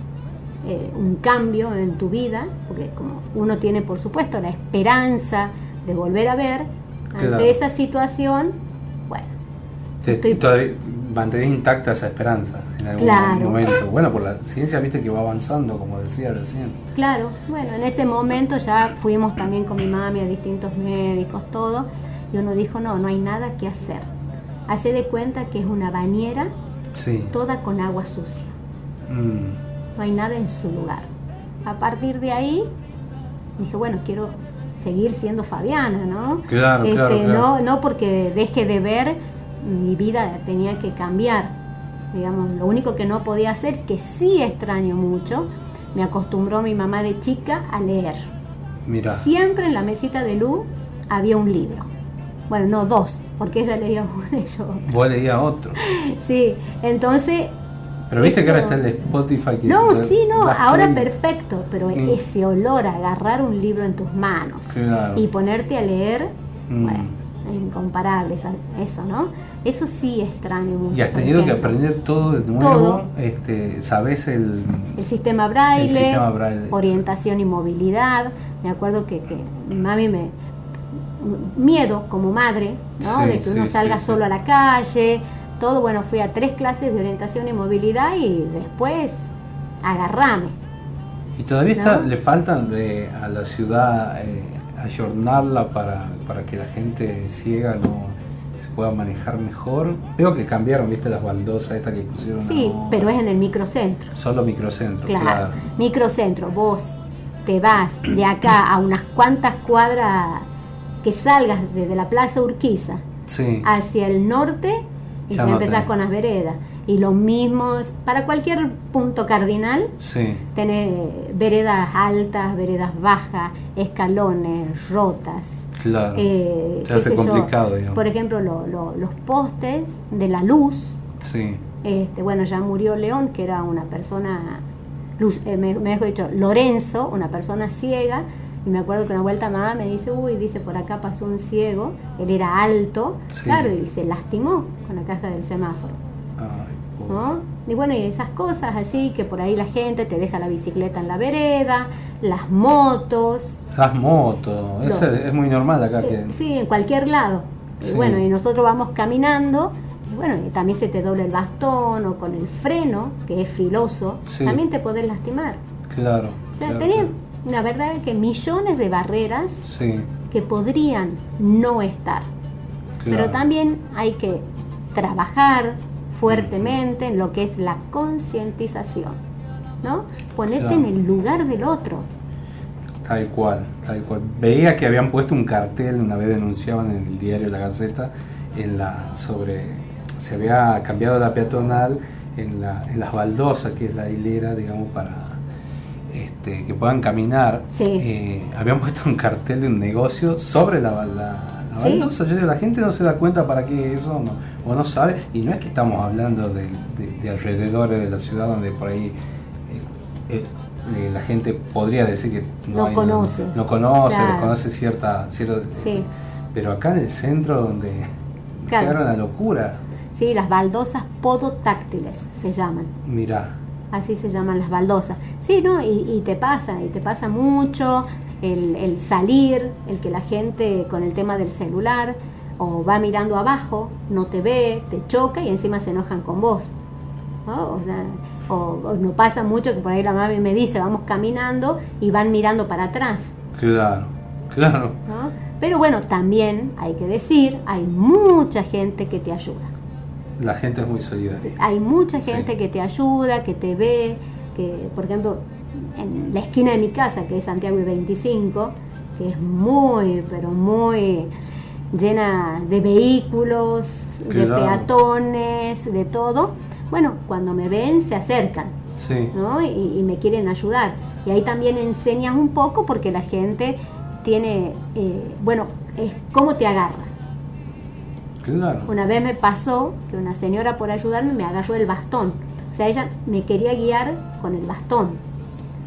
[SPEAKER 11] eh, un cambio en tu vida, porque como uno tiene, por supuesto, la esperanza de volver a ver, ante
[SPEAKER 4] Claro.
[SPEAKER 11] esa situación, bueno,
[SPEAKER 4] Te-
[SPEAKER 11] estoy-
[SPEAKER 4] todavía mantenés intacta esa esperanza en algún
[SPEAKER 11] Claro.
[SPEAKER 4] momento. Bueno, por la ciencia, viste que va avanzando, como decía recién.
[SPEAKER 11] claro, bueno, en ese momento ya fuimos también con mi mami a distintos médicos, todo, y uno dijo, no, no hay nada que hacer. Hace de cuenta que es una bañera
[SPEAKER 4] Sí.
[SPEAKER 11] toda con agua sucia.
[SPEAKER 4] Mm,
[SPEAKER 11] no hay nada en su lugar. A partir de ahí dije, bueno, quiero seguir siendo Fabiana, ¿no?
[SPEAKER 4] Claro,
[SPEAKER 11] Este,
[SPEAKER 4] claro, claro.
[SPEAKER 11] No, no porque deje de ver, mi vida tenía que cambiar. Digamos, lo único que no podía hacer, que sí extraño mucho, me acostumbró mi mamá de chica a leer.
[SPEAKER 4] mira.
[SPEAKER 11] Siempre en la mesita de luz había un libro. Bueno, no dos, porque ella leía (laughs) uno y yo.
[SPEAKER 4] Vos leías otro.
[SPEAKER 11] Sí, entonces
[SPEAKER 4] Pero viste que ahora está el Spotify que
[SPEAKER 11] No, sí, no, ahora
[SPEAKER 4] play.
[SPEAKER 11] perfecto, pero
[SPEAKER 4] Mm.
[SPEAKER 11] ese olor a agarrar un libro en tus manos
[SPEAKER 4] Claro.
[SPEAKER 11] y ponerte a leer,
[SPEAKER 4] Mm.
[SPEAKER 11] bueno, incomparable esa- eso, ¿no? Eso sí extraño mucho.
[SPEAKER 4] Y has tenido que aprender todo de nuevo.
[SPEAKER 11] Todo.
[SPEAKER 4] Este, sabes el.
[SPEAKER 11] El sistema braille,
[SPEAKER 4] El sistema braille.
[SPEAKER 11] orientación y movilidad. Me acuerdo que, que mi mami me. Miedo como madre, ¿no?
[SPEAKER 4] Sí,
[SPEAKER 11] de que uno
[SPEAKER 4] sí,
[SPEAKER 11] salga
[SPEAKER 4] sí,
[SPEAKER 11] solo a la calle. Todo, bueno, fui a tres clases de orientación y movilidad y después agarrame.
[SPEAKER 4] Y todavía está, le faltan de, a la ciudad eh, ayornarla para, para que la gente ciega no se pueda manejar mejor. Veo que cambiaron, viste, las baldosas estas que pusieron.
[SPEAKER 11] Sí,
[SPEAKER 4] ahora.
[SPEAKER 11] pero es en el microcentro.
[SPEAKER 4] Solo microcentro,
[SPEAKER 11] Claro.
[SPEAKER 4] claro.
[SPEAKER 11] Microcentro, vos te vas de acá a unas cuantas cuadras que salgas desde la Plaza Urquiza
[SPEAKER 4] Sí,
[SPEAKER 11] hacia el norte y
[SPEAKER 4] Ya
[SPEAKER 11] empezás con las veredas. Y lo mismo, para cualquier punto cardinal,
[SPEAKER 4] sí,
[SPEAKER 11] tenés veredas altas, veredas bajas, escalones, rotas.
[SPEAKER 4] claro.
[SPEAKER 11] eh,
[SPEAKER 4] Se hace
[SPEAKER 11] yo.
[SPEAKER 4] complicado, digamos.
[SPEAKER 11] Por ejemplo, lo- lo- los postes de la luz,
[SPEAKER 4] Sí,
[SPEAKER 11] este, bueno, ya murió León, que era una persona, Luz- eh, me, me dicho, Lorenzo, una persona ciega, y me acuerdo que una vuelta mamá me dice, uy, dice, por acá pasó un ciego, él era alto,
[SPEAKER 4] Sí.
[SPEAKER 11] claro, y se lastimó con la caja del semáforo,
[SPEAKER 4] Ay, pobre.
[SPEAKER 11] ¿no? Y bueno, y esas cosas así, que por ahí la gente te deja la bicicleta en la vereda, las motos,
[SPEAKER 4] Las motos,
[SPEAKER 11] No.
[SPEAKER 4] es muy normal acá.
[SPEAKER 11] eh,
[SPEAKER 4] que
[SPEAKER 11] sí, en cualquier lado. Y bueno, y nosotros vamos caminando, y bueno, y también se te dobla el bastón o con el freno, que es filoso,
[SPEAKER 4] Sí.
[SPEAKER 11] también te podés lastimar.
[SPEAKER 4] Claro.
[SPEAKER 11] O sea,
[SPEAKER 4] claro,
[SPEAKER 11] tenés,
[SPEAKER 4] claro.
[SPEAKER 11] La verdad es que millones de barreras
[SPEAKER 4] Sí,
[SPEAKER 11] que podrían no estar.
[SPEAKER 4] claro.
[SPEAKER 11] Pero también hay que trabajar fuertemente en lo que es la concientización, ¿no? Ponerte
[SPEAKER 4] Claro.
[SPEAKER 11] en el lugar del otro.
[SPEAKER 4] Tal cual, tal cual. Veía que habían puesto un cartel, una vez denunciaban en el diario La Gaceta, en la, sobre, se había cambiado la peatonal en, la, en las baldosas, que es la hilera, digamos, para este, que puedan caminar.
[SPEAKER 11] Sí.
[SPEAKER 4] Eh, habían (laughs) puesto un cartel de un negocio sobre la, la, la
[SPEAKER 11] Sí.
[SPEAKER 4] baldosa. Yo digo, la gente no se da cuenta para qué es eso, no, o no sabe. Y no es que estamos hablando de, de- de alrededores de la ciudad donde por ahí eh, eh, la gente podría decir que no,
[SPEAKER 11] No
[SPEAKER 4] hay-
[SPEAKER 11] conoce.
[SPEAKER 4] no conoce,
[SPEAKER 11] Claro.
[SPEAKER 4] desconoce cierta, cierto,
[SPEAKER 11] Sí.
[SPEAKER 4] pero acá en el centro donde
[SPEAKER 11] Claro.
[SPEAKER 4] se agarra una locura.
[SPEAKER 11] ¿sí? las baldosas podotáctiles se llaman.
[SPEAKER 4] Mira.
[SPEAKER 11] Así se llaman las baldosas. Sí, ¿no? Y, te pasa, y te pasa mucho el, el, salir, el que la gente con el tema del celular o va mirando abajo, no te ve, te choca y encima se enojan con vos. O, sea, o, no pasa mucho que por ahí la mamá me dice, vamos caminando y van mirando para atrás.
[SPEAKER 4] Claro, claro.
[SPEAKER 11] Pero bueno, también hay que decir, hay mucha gente que te ayuda.
[SPEAKER 4] La gente es muy solidaria.
[SPEAKER 11] Hay mucha gente que te ayuda, que te ve, que por ejemplo en la esquina de mi casa, que es Santiago y 25, que es muy, pero muy llena de vehículos, de peatones, de todo. Bueno, cuando me ven se acercan ¿no? y, me quieren ayudar. Y ahí también enseñas un poco porque la gente tiene, eh, bueno, es cómo te agarra. Una vez me pasó que una señora por ayudarme me agarró el bastón. O sea, ella me quería guiar con el bastón.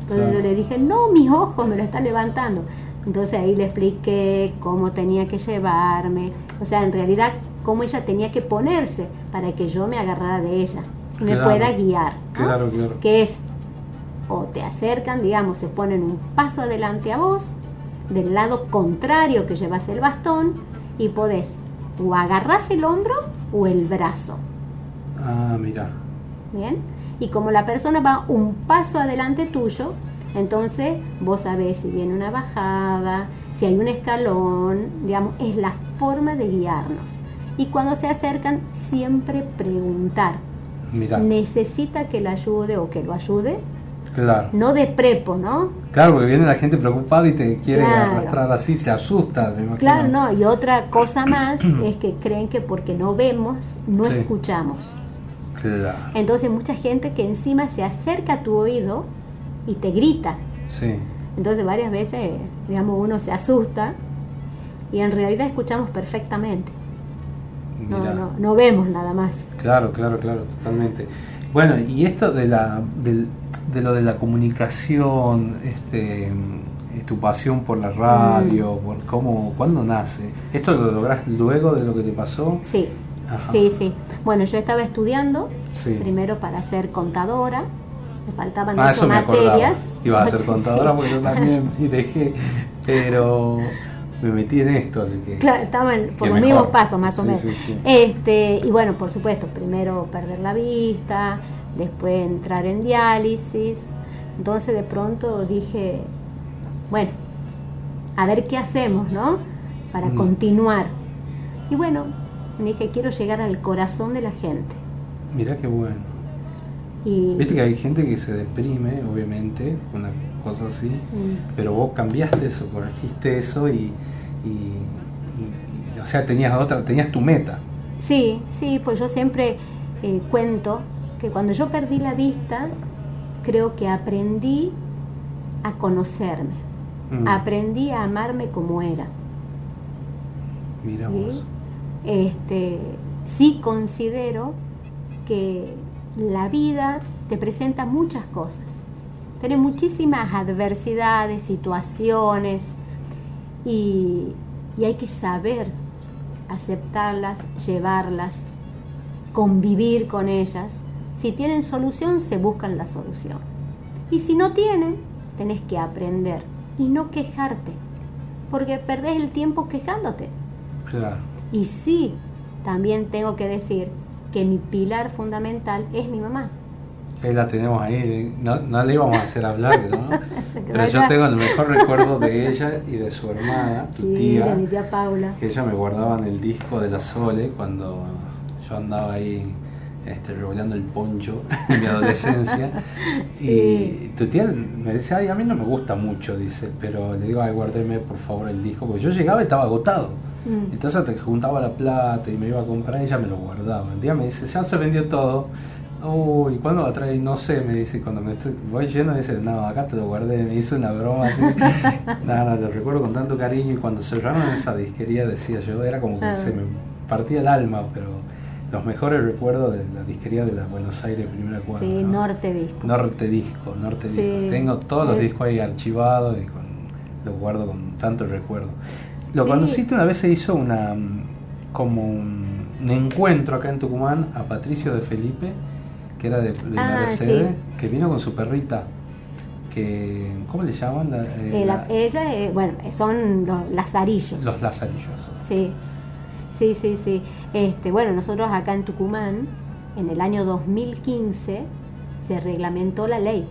[SPEAKER 11] Entonces yo le dije, no, mis ojos me lo están levantando. Entonces ahí le expliqué cómo tenía que llevarme. O sea, en realidad, cómo ella tenía que ponerse para que yo me agarrara de ella y me pueda guiar.
[SPEAKER 4] Claro, claro.
[SPEAKER 11] Que es, o te acercan, digamos, se ponen un paso adelante a vos, del lado contrario que llevas el bastón, y podés o agarras el hombro o el brazo.
[SPEAKER 4] Ah, mira.
[SPEAKER 11] Bien. Y como la persona va un paso adelante tuyo, entonces vos sabés si viene una bajada, si hay un escalón, digamos, es la forma de guiarnos. Y cuando se acercan, siempre preguntar.
[SPEAKER 4] Mira.
[SPEAKER 11] ¿Necesita que la ayude o que lo ayude?
[SPEAKER 4] Claro.
[SPEAKER 11] No de prepo, ¿no?
[SPEAKER 4] Claro, porque viene la gente preocupada y te quiere arrastrar así, se asusta, me imagino.
[SPEAKER 11] Claro, no, y otra cosa (clears throat) más es que creen que porque no vemos, no escuchamos.
[SPEAKER 4] Claro.
[SPEAKER 11] Entonces mucha gente que encima se acerca a tu oído y te grita.
[SPEAKER 4] Sí.
[SPEAKER 11] Entonces varias veces, digamos, uno se asusta y en realidad escuchamos perfectamente. No, no, no, vemos nada más.
[SPEAKER 4] Claro, claro, claro, totalmente. Bueno, y esto de la, de lo de la comunicación, este, eh, tu pasión por la radio, mm. por cómo, ¿cuándo nace? ¿Esto lo logras luego de lo que te pasó?
[SPEAKER 11] Sí, sí, sí. Bueno, yo estaba estudiando, primero para ser contadora, me faltaban ah, ocho materias.
[SPEAKER 4] Iba a ser (laughs) contadora porque yo también y dejé, pero me metí en esto, así que.
[SPEAKER 11] Claro, estaban por los mismos pasos, más o menos. este, y bueno, por supuesto, primero perder la vista, después entrar en diálisis. Entonces de pronto dije, bueno, a ver qué hacemos, ¿no? Para mm. continuar. Y bueno, dije, quiero llegar al corazón de la gente.
[SPEAKER 4] Mira qué bueno. Viste que hay gente que se deprime, obviamente, una cosa así, mm. pero vos cambiaste eso, corregiste eso y, o sea, tenías otra, tenías tu meta.
[SPEAKER 11] Sí, sí, pues yo siempre eh, cuento que cuando yo perdí la vista, creo que aprendí a conocerme, mm. aprendí a amarme como era.
[SPEAKER 4] Mira vos.
[SPEAKER 11] Este, sí considero que la vida te presenta muchas cosas. Tiene muchísimas adversidades, situaciones y, hay que saber aceptarlas, llevarlas, convivir con ellas. Si tienen solución, se buscan la solución. Y si no tienen, tenés que aprender y no quejarte, porque perdés el tiempo quejándote.
[SPEAKER 4] Claro.
[SPEAKER 11] Y sí, también tengo que decir que mi pilar fundamental es mi mamá.
[SPEAKER 4] Ahí la tenemos ahí, no, no le íbamos a hacer hablar, ¿no? (laughs) Pero yo tengo el mejor recuerdo de ella y de su hermana, tu tía,
[SPEAKER 11] de mi tía Paula.
[SPEAKER 4] que ella me guardaba en el disco de la Sole cuando yo andaba ahí este, revolando el poncho (laughs) en mi adolescencia. (laughs) Y tu tía me decía, ay, a mí no me gusta mucho, dice, pero le digo, ay, guárdeme por favor el disco, porque yo llegaba y estaba agotado. Mm. Entonces que juntaba la plata y me iba a comprar, ella me lo guardaba. Un día me dice, ya se vendió todo. Uy, ¿cuándo va a traer? No sé, me dice, cuando me estoy, voy yendo, me dice, no, acá te lo guardé, me hizo una broma así. (laughs) nada, lo recuerdo con tanto cariño y cuando cerraron esa disquería, decía yo, era como que ah. se me partía el alma, pero los mejores recuerdos de la disquería de la Buenos Aires, primera cuadra.
[SPEAKER 11] Sí, Norte Disco.
[SPEAKER 4] Norte Disco, Norte Disco. Tengo todos los discos ahí archivados y con, los guardo con tanto recuerdo. Lo conociste una vez se hizo una como me encuentro acá en Tucumán a Patricio de Felipe, que era de, de
[SPEAKER 11] Ah,
[SPEAKER 4] Mercedes,
[SPEAKER 11] sí.
[SPEAKER 4] que vino con su perrita. Que, ¿Cómo le llaman? La- eh,
[SPEAKER 11] Eh, la-
[SPEAKER 4] la-
[SPEAKER 11] ella, eh, bueno, son los lazarillos.
[SPEAKER 4] los lazarillos.
[SPEAKER 11] Sí, sí, sí, sí. Este, bueno, nosotros acá en Tucumán, en el año 2015, se reglamentó la ley,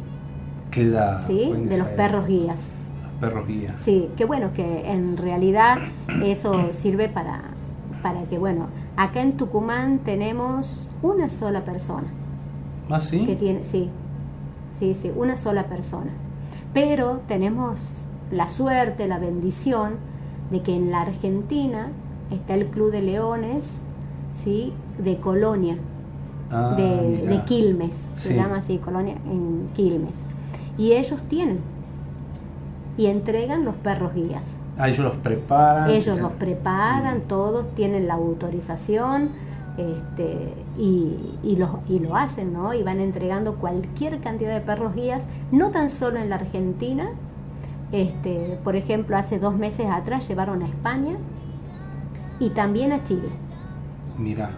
[SPEAKER 4] Claro,
[SPEAKER 11] ¿sí? De los perros guías.
[SPEAKER 4] Los perros guía.
[SPEAKER 11] Sí, que bueno, que en realidad eso (coughs) sirve para, para que, bueno, acá en Tucumán tenemos una sola persona
[SPEAKER 4] ¿Ah, sí?
[SPEAKER 11] que tiene, sí, sí, sí, una sola persona. Pero tenemos la suerte, la bendición de que en la Argentina está el Club de Leones, sí, de Colonia,
[SPEAKER 4] Ah,
[SPEAKER 11] de, de Quilmes,
[SPEAKER 4] Sí.
[SPEAKER 11] se llama así, Colonia en Quilmes. Y ellos tienen y entregan los perros guías.
[SPEAKER 4] Ah, ellos los preparan.
[SPEAKER 11] Ellos los preparan, todos tienen la autorización este, y, y, lo, y lo hacen, ¿no? Y van entregando cualquier cantidad de perros guías, no tan solo en la Argentina. Este, por ejemplo, hace dos meses atrás llevaron a España y también a Chile,
[SPEAKER 4] Mira,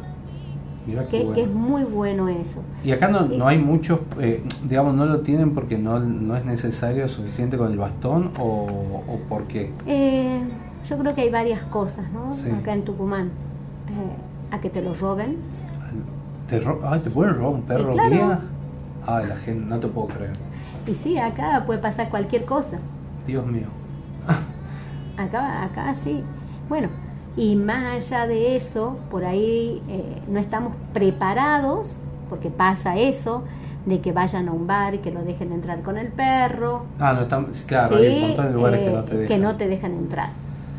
[SPEAKER 4] mira qué
[SPEAKER 11] que,
[SPEAKER 4] bueno.
[SPEAKER 11] que es muy bueno eso.
[SPEAKER 4] Y acá no, no hay muchos, eh, digamos, no lo tienen porque no, no es necesario suficiente con el bastón o, o por qué.
[SPEAKER 11] Eh, yo creo que hay varias cosas, ¿no?
[SPEAKER 4] Sí.
[SPEAKER 11] Acá en Tucumán. Eh, a que te lo roben.
[SPEAKER 4] ¿Te, ay, ¿te pueden robar un perro
[SPEAKER 11] claro.
[SPEAKER 4] guía? Ay, la gente, no te puedo creer.
[SPEAKER 11] Y sí, acá puede pasar cualquier cosa.
[SPEAKER 4] Dios mío.
[SPEAKER 11] Acá, acá sí. Bueno, y más allá de eso, por ahí eh, no estamos preparados, porque pasa eso, de que vayan a un bar y que lo dejen entrar con el perro.
[SPEAKER 4] Ah, no están, claro,
[SPEAKER 11] ¿sí?
[SPEAKER 4] hay un montón de lugares que
[SPEAKER 11] Eh,
[SPEAKER 4] no te dejan.
[SPEAKER 11] no te dejan entrar.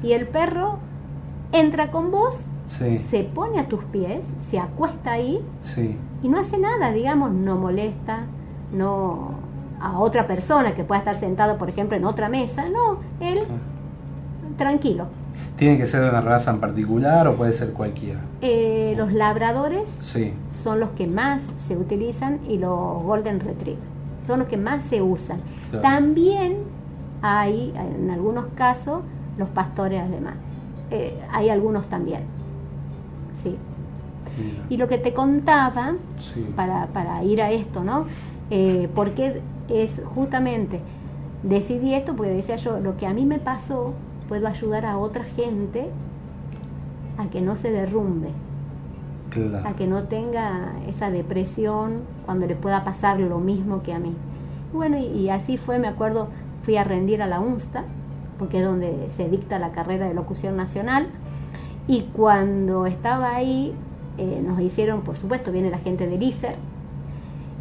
[SPEAKER 11] Y el perro entra con vos,
[SPEAKER 4] Sí,
[SPEAKER 11] se pone a tus pies, se acuesta ahí
[SPEAKER 4] sí.
[SPEAKER 11] y no hace nada, digamos, no molesta, no a otra persona que pueda estar sentado, por ejemplo, en otra mesa, no, él tranquilo.
[SPEAKER 4] ¿Tiene que ser de una raza en particular o puede ser cualquiera?
[SPEAKER 11] Eh, los labradores
[SPEAKER 4] Sí,
[SPEAKER 11] son los que más se utilizan y los golden retriever son los que más se usan.
[SPEAKER 4] Claro.
[SPEAKER 11] También hay, en algunos casos, los pastores alemanes. Eh, hay algunos también. Sí.
[SPEAKER 4] mira,
[SPEAKER 11] Y lo que te contaba,
[SPEAKER 4] sí.
[SPEAKER 11] para, para ir a esto, ¿no? Eh, porque es justamente, decidí esto porque decía yo, lo que a mí me pasó, puedo ayudar a otra gente a que no se derrumbe, a
[SPEAKER 4] Claro.
[SPEAKER 11] que no tenga esa depresión cuando le pueda pasar lo mismo que a mí. Bueno, y, y así fue, me acuerdo, fui a rendir a la UNSTA, porque es donde se dicta la carrera de locución nacional, y cuando estaba ahí, eh, nos hicieron, por supuesto, viene la gente del ISER,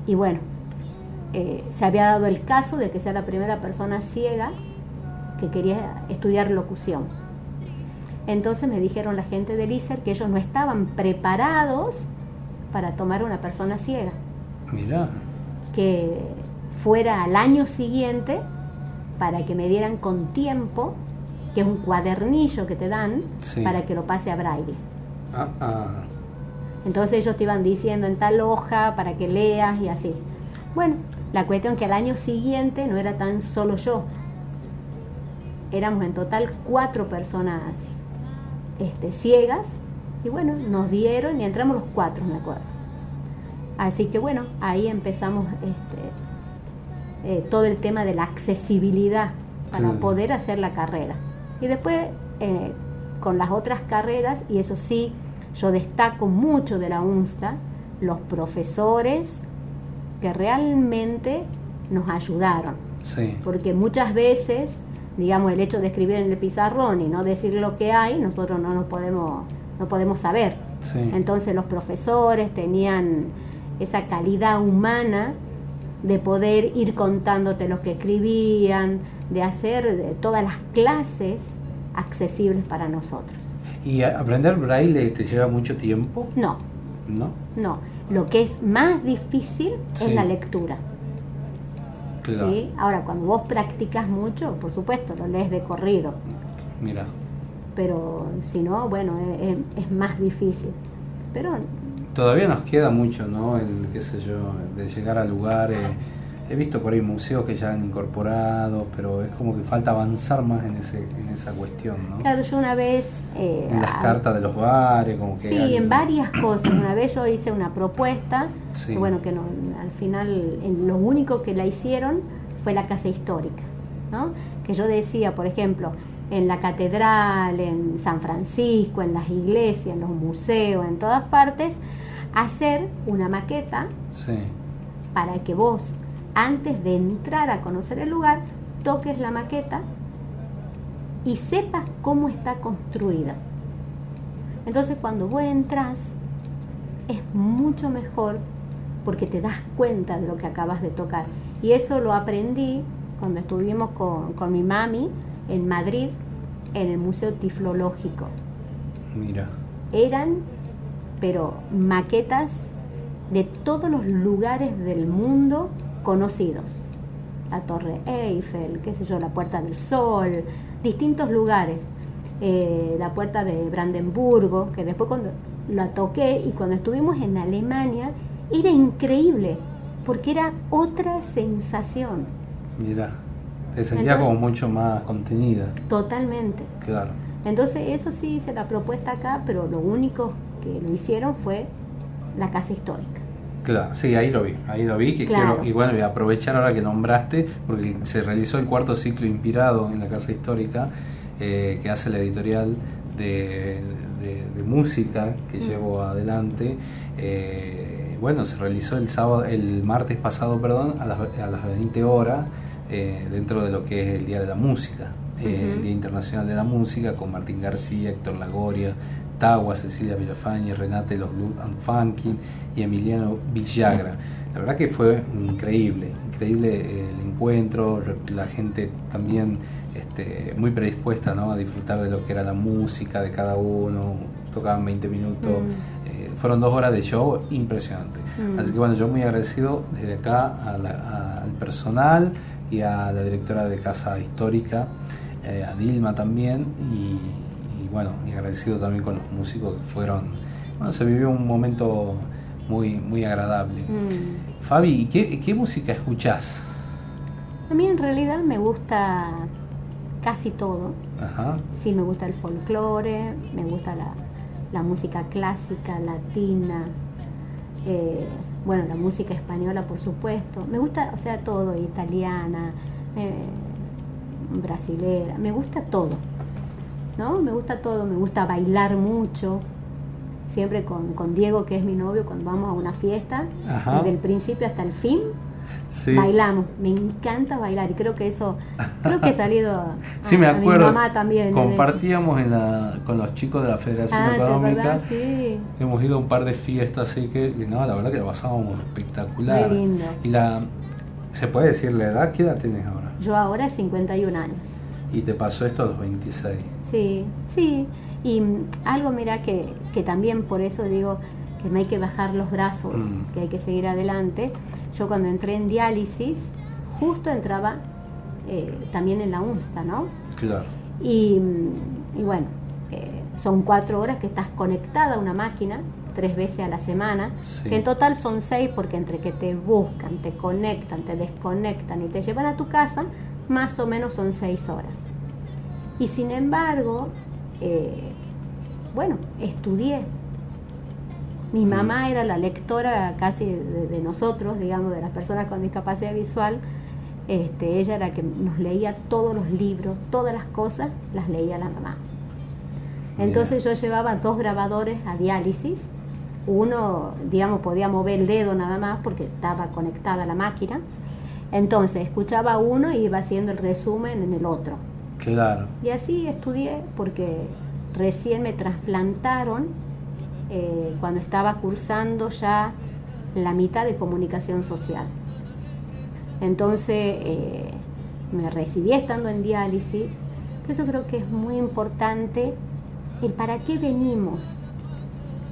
[SPEAKER 11] y bueno, eh, se había dado el caso de que sea la primera persona ciega que quería estudiar locución. Entonces me dijeron la gente del ISER que ellos no estaban preparados para tomar una persona ciega,
[SPEAKER 4] Mira,
[SPEAKER 11] que fuera al año siguiente para que me dieran con tiempo, que es un cuadernillo que te dan
[SPEAKER 4] Sí.
[SPEAKER 11] para que lo pase a braille.
[SPEAKER 4] ah, ah,
[SPEAKER 11] Entonces ellos te iban diciendo en tal hoja para que leas y así. Bueno, la cuestión que al año siguiente no era tan solo yo. Éramos en total cuatro personas este, ciegas y bueno, nos dieron y entramos los cuatro, me acuerdo. Así que bueno, ahí empezamos este, eh, todo el tema de la accesibilidad para
[SPEAKER 4] Sí.
[SPEAKER 11] poder hacer la carrera. Y después eh, con las otras carreras, y eso sí, yo destaco mucho de la UNSTA, los profesores que realmente nos ayudaron.
[SPEAKER 4] sí.
[SPEAKER 11] Porque muchas veces, digamos, el hecho de escribir en el pizarrón y no decir lo que hay, nosotros no nos podemos, no podemos saber.
[SPEAKER 4] Sí.
[SPEAKER 11] Entonces los profesores tenían esa calidad humana de poder ir contándote lo que escribían, de hacer de todas las clases accesibles para nosotros.
[SPEAKER 4] ¿Y aprender braille te lleva mucho tiempo?
[SPEAKER 11] No,
[SPEAKER 4] ¿No?
[SPEAKER 11] no. Lo que es más difícil
[SPEAKER 4] Sí.
[SPEAKER 11] es la lectura.
[SPEAKER 4] Claro.
[SPEAKER 11] ¿sí? Ahora, cuando vos practicas mucho, por supuesto, lo lees de corrido,
[SPEAKER 4] Mira.
[SPEAKER 11] pero si no, bueno, es- es más difícil. Pero
[SPEAKER 4] Todavía nos queda mucho, ¿no? El, qué sé yo, de llegar a lugares he visto por ahí museos que ya han incorporado, pero es como que falta avanzar más en ese en esa cuestión, ¿no?
[SPEAKER 11] Claro, yo una vez... eh,
[SPEAKER 4] En las
[SPEAKER 11] a-
[SPEAKER 4] cartas de los bares, como que...
[SPEAKER 11] Sí,
[SPEAKER 4] hay-
[SPEAKER 11] en varias cosas. Una vez yo hice una propuesta,
[SPEAKER 4] Sí.
[SPEAKER 11] bueno, que no, al final en- lo único que la hicieron fue la casa histórica, ¿no? Que yo decía, por ejemplo, en la catedral, en San Francisco, en las iglesias, en los museos, en todas partes, hacer una maqueta
[SPEAKER 4] Sí,
[SPEAKER 11] para que vos, antes de entrar a conocer el lugar, toques la maqueta y sepas cómo está construida. Entonces cuando vos entras, es mucho mejor porque te das cuenta de lo que acabas de tocar. Y eso lo aprendí cuando estuvimos con, con mi mami en Madrid, en el Museo Tiflológico.
[SPEAKER 4] mira.
[SPEAKER 11] Eran, pero maquetas de todos los lugares del mundo conocidos. La Torre Eiffel, qué sé yo, la Puerta del Sol, distintos lugares. Eh, la Puerta de Brandenburgo, que después cuando la toqué y cuando estuvimos en Alemania, era increíble, porque era otra sensación,
[SPEAKER 4] Mira, te sentías como mucho más contenida,
[SPEAKER 11] totalmente.
[SPEAKER 4] claro.
[SPEAKER 11] Entonces eso sí hice la propuesta acá, pero lo único que lo hicieron fue la casa histórica.
[SPEAKER 4] Claro, sí, ahí lo vi, ahí lo vi, que
[SPEAKER 11] Claro.
[SPEAKER 4] quiero, y bueno, voy a aprovechar ahora que nombraste, porque se realizó el cuarto ciclo inspirado en la Casa Histórica, eh, que hace la editorial de, de- de música que
[SPEAKER 11] Mm.
[SPEAKER 4] llevo adelante. Eh, bueno, se realizó el sábado, el martes pasado, perdón, a las, a las 20 horas, eh, dentro de lo que es el Día de la Música, el. Día Internacional de la Música, con Martín García, Héctor Lagoria, Tagua, Cecilia Villafañe, Renate Los Blue and Funky y Emiliano Villagra. La verdad que fue increíble, increíble eh, el encuentro, la gente también este, muy predispuesta ¿no? a disfrutar de lo que era la música de cada uno, tocaban 20 minutos,
[SPEAKER 11] Mm.
[SPEAKER 4] eh, fueron dos horas de show impresionante.
[SPEAKER 11] Mm.
[SPEAKER 4] Así que bueno, yo muy agradecido desde acá a la- a- al personal y a la directora de Casa Histórica, eh, a Dilma también, y bueno, y agradecido también con los músicos que fueron. Bueno, se vivió un momento muy, muy agradable.
[SPEAKER 11] Mm.
[SPEAKER 4] Fabi, ¿y qué, qué música escuchás?
[SPEAKER 11] A mí en realidad me gusta casi todo.
[SPEAKER 4] Ajá.
[SPEAKER 11] Sí, me gusta el folclore, me gusta la, la música clásica, latina, eh, bueno, la música española, por supuesto. Me gusta, o sea, todo, italiana, eh, brasilera, me gusta todo, ¿no? Me gusta todo, me gusta bailar mucho. Siempre con, con Diego, que es mi novio, cuando vamos a una fiesta,
[SPEAKER 4] Ajá.
[SPEAKER 11] desde el principio hasta el fin,
[SPEAKER 4] Sí.
[SPEAKER 11] bailamos. Me encanta bailar y creo que eso, creo que he salido a, (laughs)
[SPEAKER 4] Sí, me
[SPEAKER 11] a
[SPEAKER 4] acuerdo.
[SPEAKER 11] mi mamá también.
[SPEAKER 4] Compartíamos en la, con los chicos de la Federación
[SPEAKER 11] Ah, ¿te
[SPEAKER 4] Económica.
[SPEAKER 11] Sí.
[SPEAKER 4] Hemos ido a un par de fiestas, así que, que no, la verdad que la pasábamos espectacular.
[SPEAKER 11] Muy lindo.
[SPEAKER 4] Y la, ¿se puede decir la edad? ¿Qué edad tienes ahora?
[SPEAKER 11] Yo ahora 51 años.
[SPEAKER 4] Y te pasó esto a los 26.
[SPEAKER 11] Sí, sí. Y mm, algo, mira, que, que también por eso digo que no hay que bajar los brazos,
[SPEAKER 4] Mm.
[SPEAKER 11] que hay que seguir adelante. Yo cuando entré en diálisis, justo entraba eh, también en la UNSTA, ¿no?
[SPEAKER 4] Claro.
[SPEAKER 11] Y, mm, y bueno, eh, son cuatro horas que estás conectada a una máquina tres veces a la semana,
[SPEAKER 4] Sí.
[SPEAKER 11] que en total son seis porque entre que te buscan, te conectan, te desconectan y te llevan a tu casa, más o menos son seis horas. Y sin embargo, eh, bueno, estudié. Mi mamá era la lectora casi de, de nosotros, digamos, de las personas con discapacidad visual. Este, ella era la que nos leía todos los libros, todas las cosas, las leía la mamá. Entonces yo llevaba dos grabadores a diálisis. Uno, digamos, podía mover el dedo nada más porque estaba conectada a la máquina. Entonces escuchaba uno y iba haciendo el resumen en el otro.
[SPEAKER 4] Claro.
[SPEAKER 11] Y así estudié porque recién me trasplantaron eh, cuando estaba cursando ya la mitad de comunicación social. Entonces eh, me recibí estando en diálisis. Por eso creo que es muy importante el para qué venimos,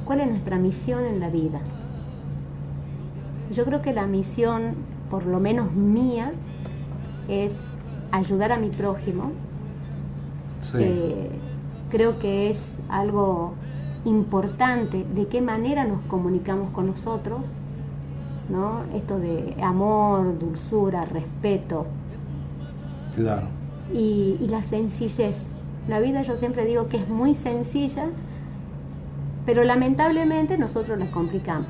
[SPEAKER 11] cuál es nuestra misión en la vida. Yo creo que la misión, por lo menos mía, es ayudar a mi prójimo,
[SPEAKER 4] Sí.
[SPEAKER 11] eh, creo que es algo importante de qué manera nos comunicamos con nosotros, ¿no? Esto de amor, dulzura, respeto.
[SPEAKER 4] Claro.
[SPEAKER 11] Y, y la sencillez. La vida yo siempre digo que es muy sencilla, pero lamentablemente nosotros la complicamos.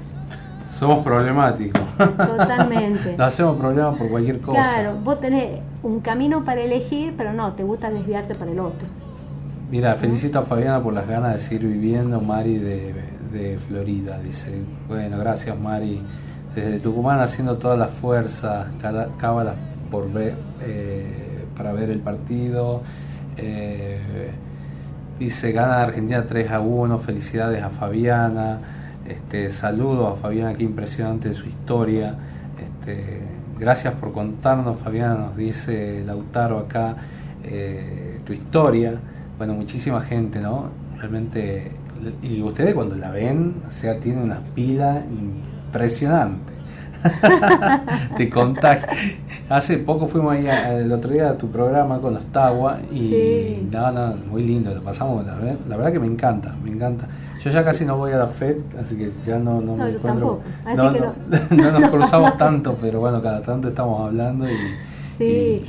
[SPEAKER 4] Somos problemáticos.
[SPEAKER 11] Totalmente.
[SPEAKER 4] Nos (laughs) hacemos problemas por cualquier cosa.
[SPEAKER 11] Claro, vos tenés un camino para elegir, pero no, te gusta desviarte para el otro.
[SPEAKER 4] Mira, felicito a Fabiana por las ganas de seguir viviendo, Mari de, de Florida, dice. Bueno, gracias Mari. Desde Tucumán haciendo todas las fuerzas, cábalas por ver, eh, para ver el partido. Eh, dice, gana Argentina 3 a 1, felicidades a Fabiana. Este, saludos a Fabiana, qué impresionante su historia. Este, gracias por contarnos, Fabiana, nos dice Lautaro acá, eh, tu historia. Bueno, muchísima gente, ¿no? Realmente, y ustedes cuando la ven, o sea, tiene una pila impresionante. (laughs) Te contagia. Hace poco fuimos ahí a- el otro día a tu programa con los Tawa y
[SPEAKER 11] Sí.
[SPEAKER 4] no, no, muy lindo, lo pasamos, la, la verdad que me encanta, me encanta. Yo ya casi no voy a la FED, así que ya no, no,
[SPEAKER 11] No,
[SPEAKER 4] me encuentro. (laughs) no, nos (laughs) cruzamos tanto, pero bueno, cada tanto estamos hablando y.
[SPEAKER 11] Sí,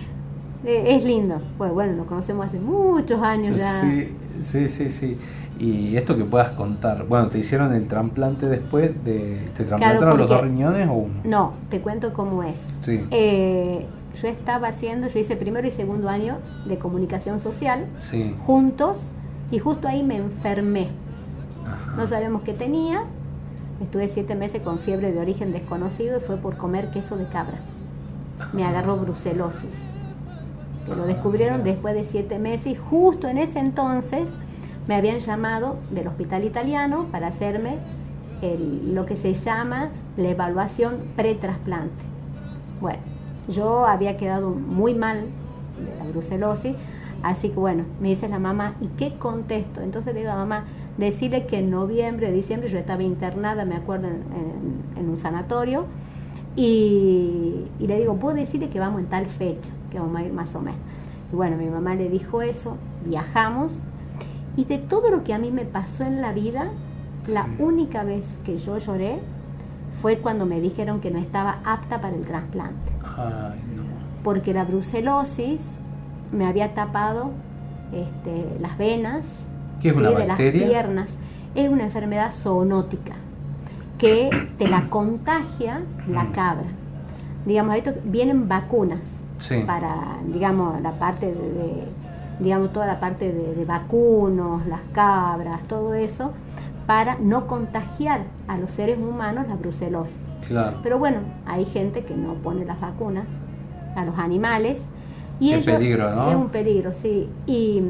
[SPEAKER 11] eh, es lindo. Pues bueno, nos conocemos hace muchos años ya.
[SPEAKER 4] Sí, sí, sí, sí. Y esto que puedas contar. Bueno, ¿te hicieron el trasplante después de... ¿Te trasplantaron los dos riñones o uno?
[SPEAKER 11] No, te cuento cómo es.
[SPEAKER 4] Sí.
[SPEAKER 11] Eh, yo estaba haciendo, yo hice primero y segundo año de comunicación social
[SPEAKER 4] Sí.
[SPEAKER 11] juntos y justo ahí me enfermé. No sabemos qué tenía. Estuve siete meses con fiebre de origen desconocido y fue por comer queso de cabra. Me agarró brucelosis. Que lo descubrieron después de siete meses y justo en ese entonces me habían llamado del hospital italiano para hacerme lo que se llama la evaluación pretrasplante. Bueno, yo había quedado muy mal de la brucelosis, así que bueno, me dice la mamá, ¿y qué contesto? Entonces le digo a la mamá, decirle que en noviembre, diciembre yo estaba internada, me acuerdo, en, en- en un sanatorio, y, y le digo, puedo decirle que vamos en tal fecha, que vamos a ir más o menos. Y bueno, mi mamá le dijo eso, viajamos, y de todo lo que a mí me pasó en la vida, la única vez que yo lloré fue cuando me dijeron que no estaba apta para el trasplante,
[SPEAKER 4] Ay, no.
[SPEAKER 11] porque la brucelosis me había tapado este, las venas
[SPEAKER 4] ¿Qué es una
[SPEAKER 11] de las piernas. Es una enfermedad zoonótica que (clears throat) te la contagia la
[SPEAKER 4] Mm.
[SPEAKER 11] cabra. Digamos, esto vienen vacunas
[SPEAKER 4] Sí.
[SPEAKER 11] para, digamos, la parte de, de- digamos, toda la parte de, de vacunos, las cabras, todo eso, para no contagiar a los seres humanos la brucelosis.
[SPEAKER 4] Claro.
[SPEAKER 11] Pero bueno, hay gente que no pone las vacunas a los animales. Y
[SPEAKER 4] Qué
[SPEAKER 11] ellos-
[SPEAKER 4] peligro, ¿no?
[SPEAKER 11] Es un peligro, sí. Y,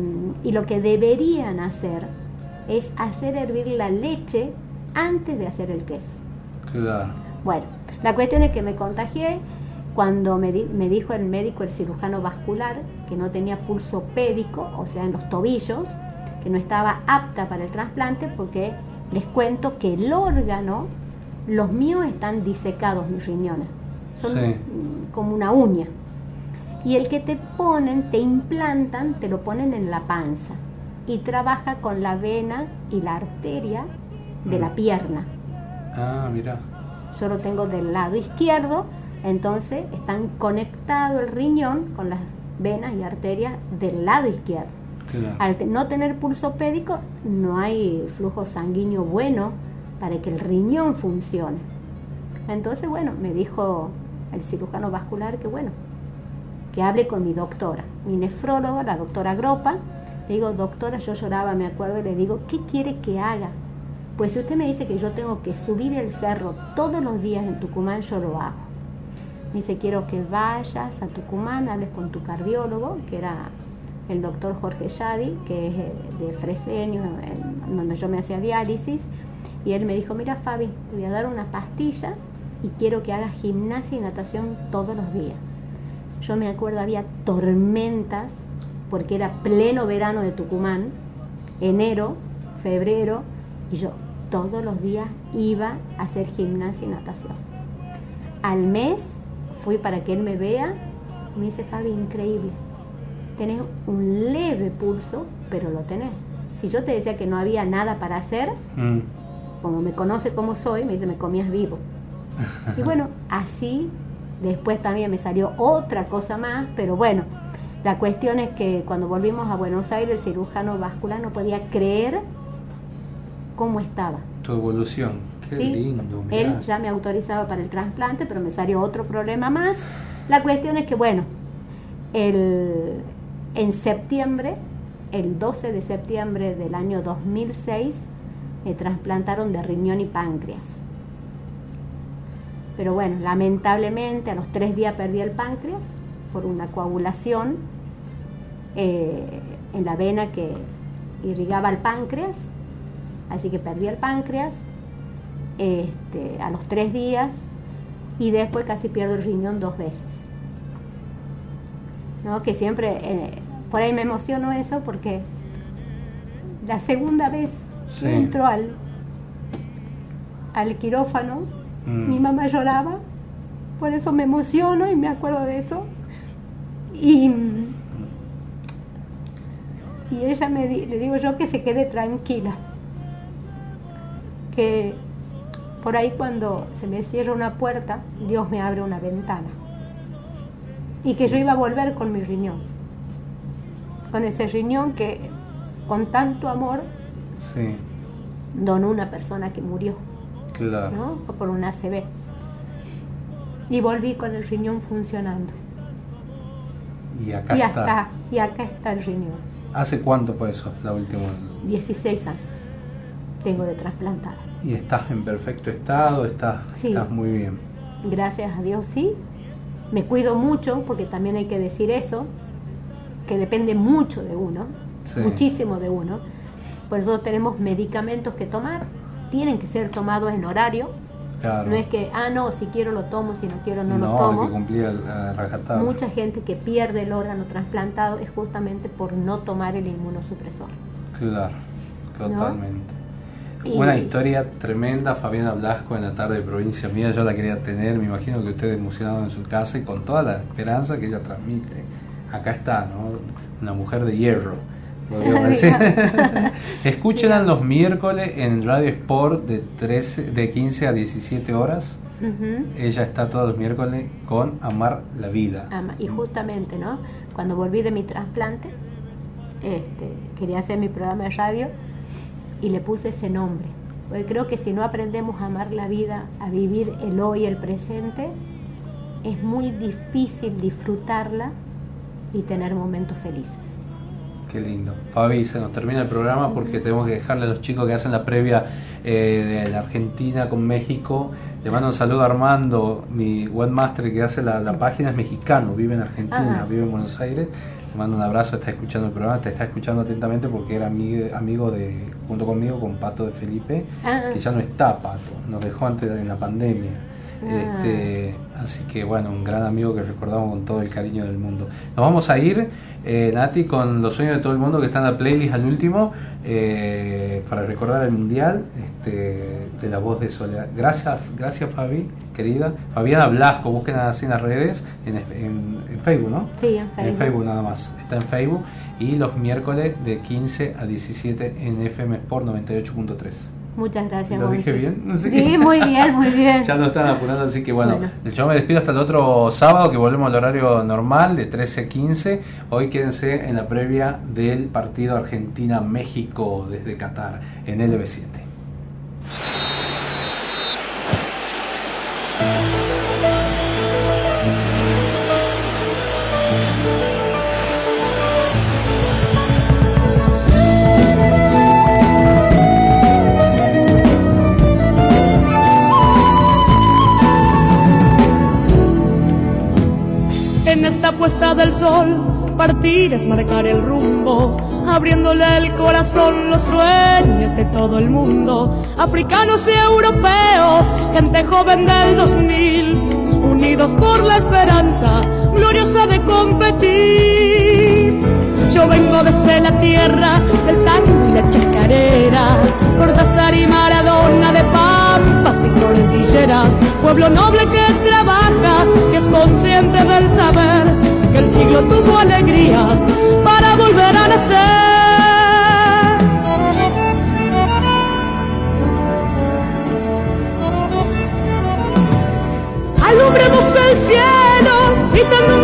[SPEAKER 11] y lo que deberían hacer es hacer hervir la leche antes de hacer el queso.
[SPEAKER 4] Claro.
[SPEAKER 11] Bueno, la cuestión es que me contagié cuando me, di- me dijo el médico, el cirujano vascular, que no tenía pulso pédico, o sea, en los tobillos, que no estaba apta para el trasplante porque les cuento que el órgano, los míos están disecados, mis riñones. Son
[SPEAKER 4] Sí.
[SPEAKER 11] como una uña. Y el que te ponen, te implantan, te lo ponen en la panza y trabaja con la vena y la arteria de la
[SPEAKER 4] Mm.
[SPEAKER 11] pierna.
[SPEAKER 4] Ah, mira.
[SPEAKER 11] Yo lo tengo del lado izquierdo, entonces están conectado el riñón con las venas y arterias del lado izquierdo.
[SPEAKER 4] Claro.
[SPEAKER 11] Al no tener pulso pédico, no hay flujo sanguíneo bueno para que el riñón funcione. Entonces, bueno, me dijo el cirujano vascular que, bueno, que hable con mi doctora, mi nefróloga, la doctora Gropa. Le digo, doctora, yo lloraba, me acuerdo, y le digo, ¿qué quiere que haga? Pues si usted me dice que yo tengo que subir el cerro todos los días en Tucumán, yo lo hago. Me dice, quiero que vayas a Tucumán, hables con tu cardiólogo, que era el doctor Jorge Yadi, que es eh, de Fresenio, en- donde yo me hacía diálisis. Y él me dijo, mira Fabi, te voy a dar una pastilla y quiero que hagas gimnasia y natación todos los días. Yo me acuerdo, había tormentas, porque era pleno verano de Tucumán, enero, febrero, y yo todos los días iba a hacer gimnasia y natación. Al mes fui para que él me vea, y me dice, Fabi, increíble, tenés un leve pulso, pero lo tenés. Si yo te decía que no había nada para hacer,
[SPEAKER 4] Mm.
[SPEAKER 11] como me conoce como soy, me dice, me comías vivo. (laughs) Y bueno, así después también me salió otra cosa más, pero bueno, la cuestión es que cuando volvimos a Buenos Aires, el cirujano vascular no podía creer cómo estaba.
[SPEAKER 4] Tu evolución, qué
[SPEAKER 11] ¿sí?
[SPEAKER 4] lindo. mirá.
[SPEAKER 11] Él ya me autorizaba para el trasplante, pero me salió otro problema más. La cuestión es que, bueno, el, en septiembre, el 12 de septiembre del año 2006, me trasplantaron de riñón y páncreas. Pero bueno, lamentablemente a los tres días perdí el páncreas por una coagulación eh, en la vena que irrigaba el páncreas. Así que perdí el páncreas este, a los tres días y después casi pierdo el riñón dos veces. ¿No? Que siempre, eh, por ahí me emociono eso porque la segunda vez
[SPEAKER 4] Sí.
[SPEAKER 11] que entro al, al quirófano,
[SPEAKER 4] Mm.
[SPEAKER 11] mi mamá lloraba, por eso me emociono y me acuerdo de eso. Y, y ella me di- le digo yo que se quede tranquila, que por ahí cuando se me cierra una puerta, Dios me abre una ventana. Y que yo iba a volver con mi riñón, con ese riñón que con tanto amor
[SPEAKER 4] Sí,
[SPEAKER 11] donó una persona que murió.
[SPEAKER 4] Claro.
[SPEAKER 11] ¿no? O por un ACV. Y volví con el riñón funcionando.
[SPEAKER 4] Y acá
[SPEAKER 11] y
[SPEAKER 4] está.
[SPEAKER 11] y acá está el riñón.
[SPEAKER 4] ¿Hace cuánto fue eso, la última?
[SPEAKER 11] 16 años tengo de trasplantada.
[SPEAKER 4] ¿Y estás en perfecto estado? ¿Estás,
[SPEAKER 11] Sí.
[SPEAKER 4] estás muy bien?
[SPEAKER 11] Gracias a Dios sí. Me cuido mucho, porque también hay que decir eso, que depende mucho de uno,
[SPEAKER 4] Sí.
[SPEAKER 11] muchísimo de uno. Por eso tenemos medicamentos que tomar, tienen que ser tomados en horario.
[SPEAKER 4] Claro.
[SPEAKER 11] No es que, ah, no, si quiero lo tomo, si no quiero no, lo
[SPEAKER 4] No, hay
[SPEAKER 11] tomo.
[SPEAKER 4] que cumplir el- rajatabla.
[SPEAKER 11] Mucha gente que pierde el órgano trasplantado es justamente por no tomar el inmunosupresor.
[SPEAKER 4] Claro, totalmente.
[SPEAKER 11] Y-
[SPEAKER 4] Una historia tremenda, Fabiana Blasco en la tarde de provincia mía, yo la quería tener, me imagino que usted emocionado en su casa y con toda la esperanza que ella transmite. Acá está, ¿no? Una mujer de hierro. (laughs) Escúchenla los miércoles en Radio Sport de, 13, de 15 a 17 horas.
[SPEAKER 11] Ujú.
[SPEAKER 4] Ella está todos los miércoles con Amar la Vida.
[SPEAKER 11] Ama- Y justamente, ¿no? Cuando volví de mi trasplante, este, quería hacer mi programa de radio y le puse ese nombre. Porque creo que si no aprendemos a amar la vida, a vivir el hoy, el presente, es muy difícil disfrutarla y tener momentos felices.
[SPEAKER 4] Qué lindo. Fabi, se nos termina el programa porque tenemos que dejarle a los chicos que hacen la previa eh, de la Argentina con México. Le mando un saludo a Armando, mi webmaster que hace la, la página, es mexicano, vive en Argentina,
[SPEAKER 11] Ajá.
[SPEAKER 4] vive en Buenos Aires. Le mando un abrazo, está escuchando el programa, te está escuchando atentamente porque era amigo, amigo de, junto conmigo, con Pato de Felipe, que ya no está Pato, nos dejó antes de la pandemia.
[SPEAKER 11] Ah.
[SPEAKER 4] Este, así que bueno, un gran amigo que recordamos con todo el cariño del mundo. Nos vamos a ir, eh, Nati, con los sueños de todo el mundo que está en la playlist al último, eh, para recordar el mundial este, de la voz de Soledad. Gracias, gracias Fabi, querida. Fabiana Blasco, busquen así en las redes, en, en- en Facebook, ¿no?
[SPEAKER 11] Sí, en Facebook.
[SPEAKER 4] En Facebook nada más, está en Facebook. Y los miércoles de 15 a 17 en FM Sport 98.3.
[SPEAKER 11] Muchas gracias.
[SPEAKER 4] ¿Lo dije bien? No sé
[SPEAKER 11] Sí,
[SPEAKER 4] qué.
[SPEAKER 11] muy bien, muy bien. (laughs)
[SPEAKER 4] Ya nos están apurando, así que bueno,
[SPEAKER 11] Bueno.
[SPEAKER 4] yo me despido hasta el otro sábado que volvemos al horario normal de 13 a 15. Hoy quédense en la previa del partido Argentina-México desde Qatar en LB7.
[SPEAKER 12] Esta puesta del sol, partir es marcar el rumbo, abriéndole el corazón los sueños de todo el mundo, africanos y europeos, gente joven del 2000, unidos por la esperanza gloriosa de competir. Yo vengo desde la tierra del tango y la chacarera, Cortázar y Maradona de y cordilleras, pueblo noble que trabaja, que es consciente del saber, que el siglo tuvo alegrías para volver a nacer. Alumbremos el cielo, gritando un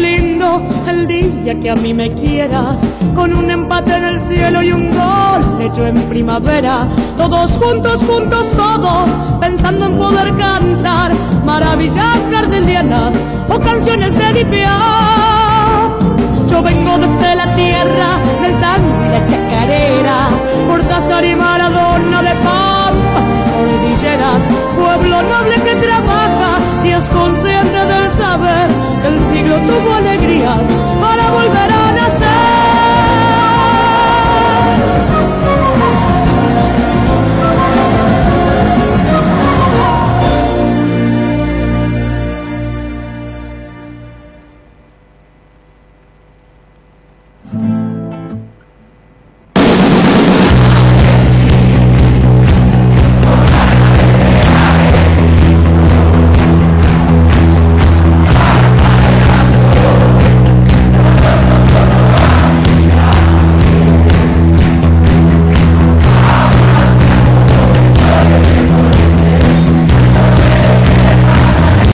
[SPEAKER 12] lindo el día que a mí me quieras, con un empate en el cielo y un gol hecho en primavera, todos juntos, juntos, todos, pensando en poder cantar maravillas gardelianas o canciones de Dipiaf. Yo vengo desde la tierra del tango y la chacarera, Cortázar y Maradona de pampas y cordilleras, pueblo noble que trabaja y es el siglo tuvo alegrías para volver a nacer.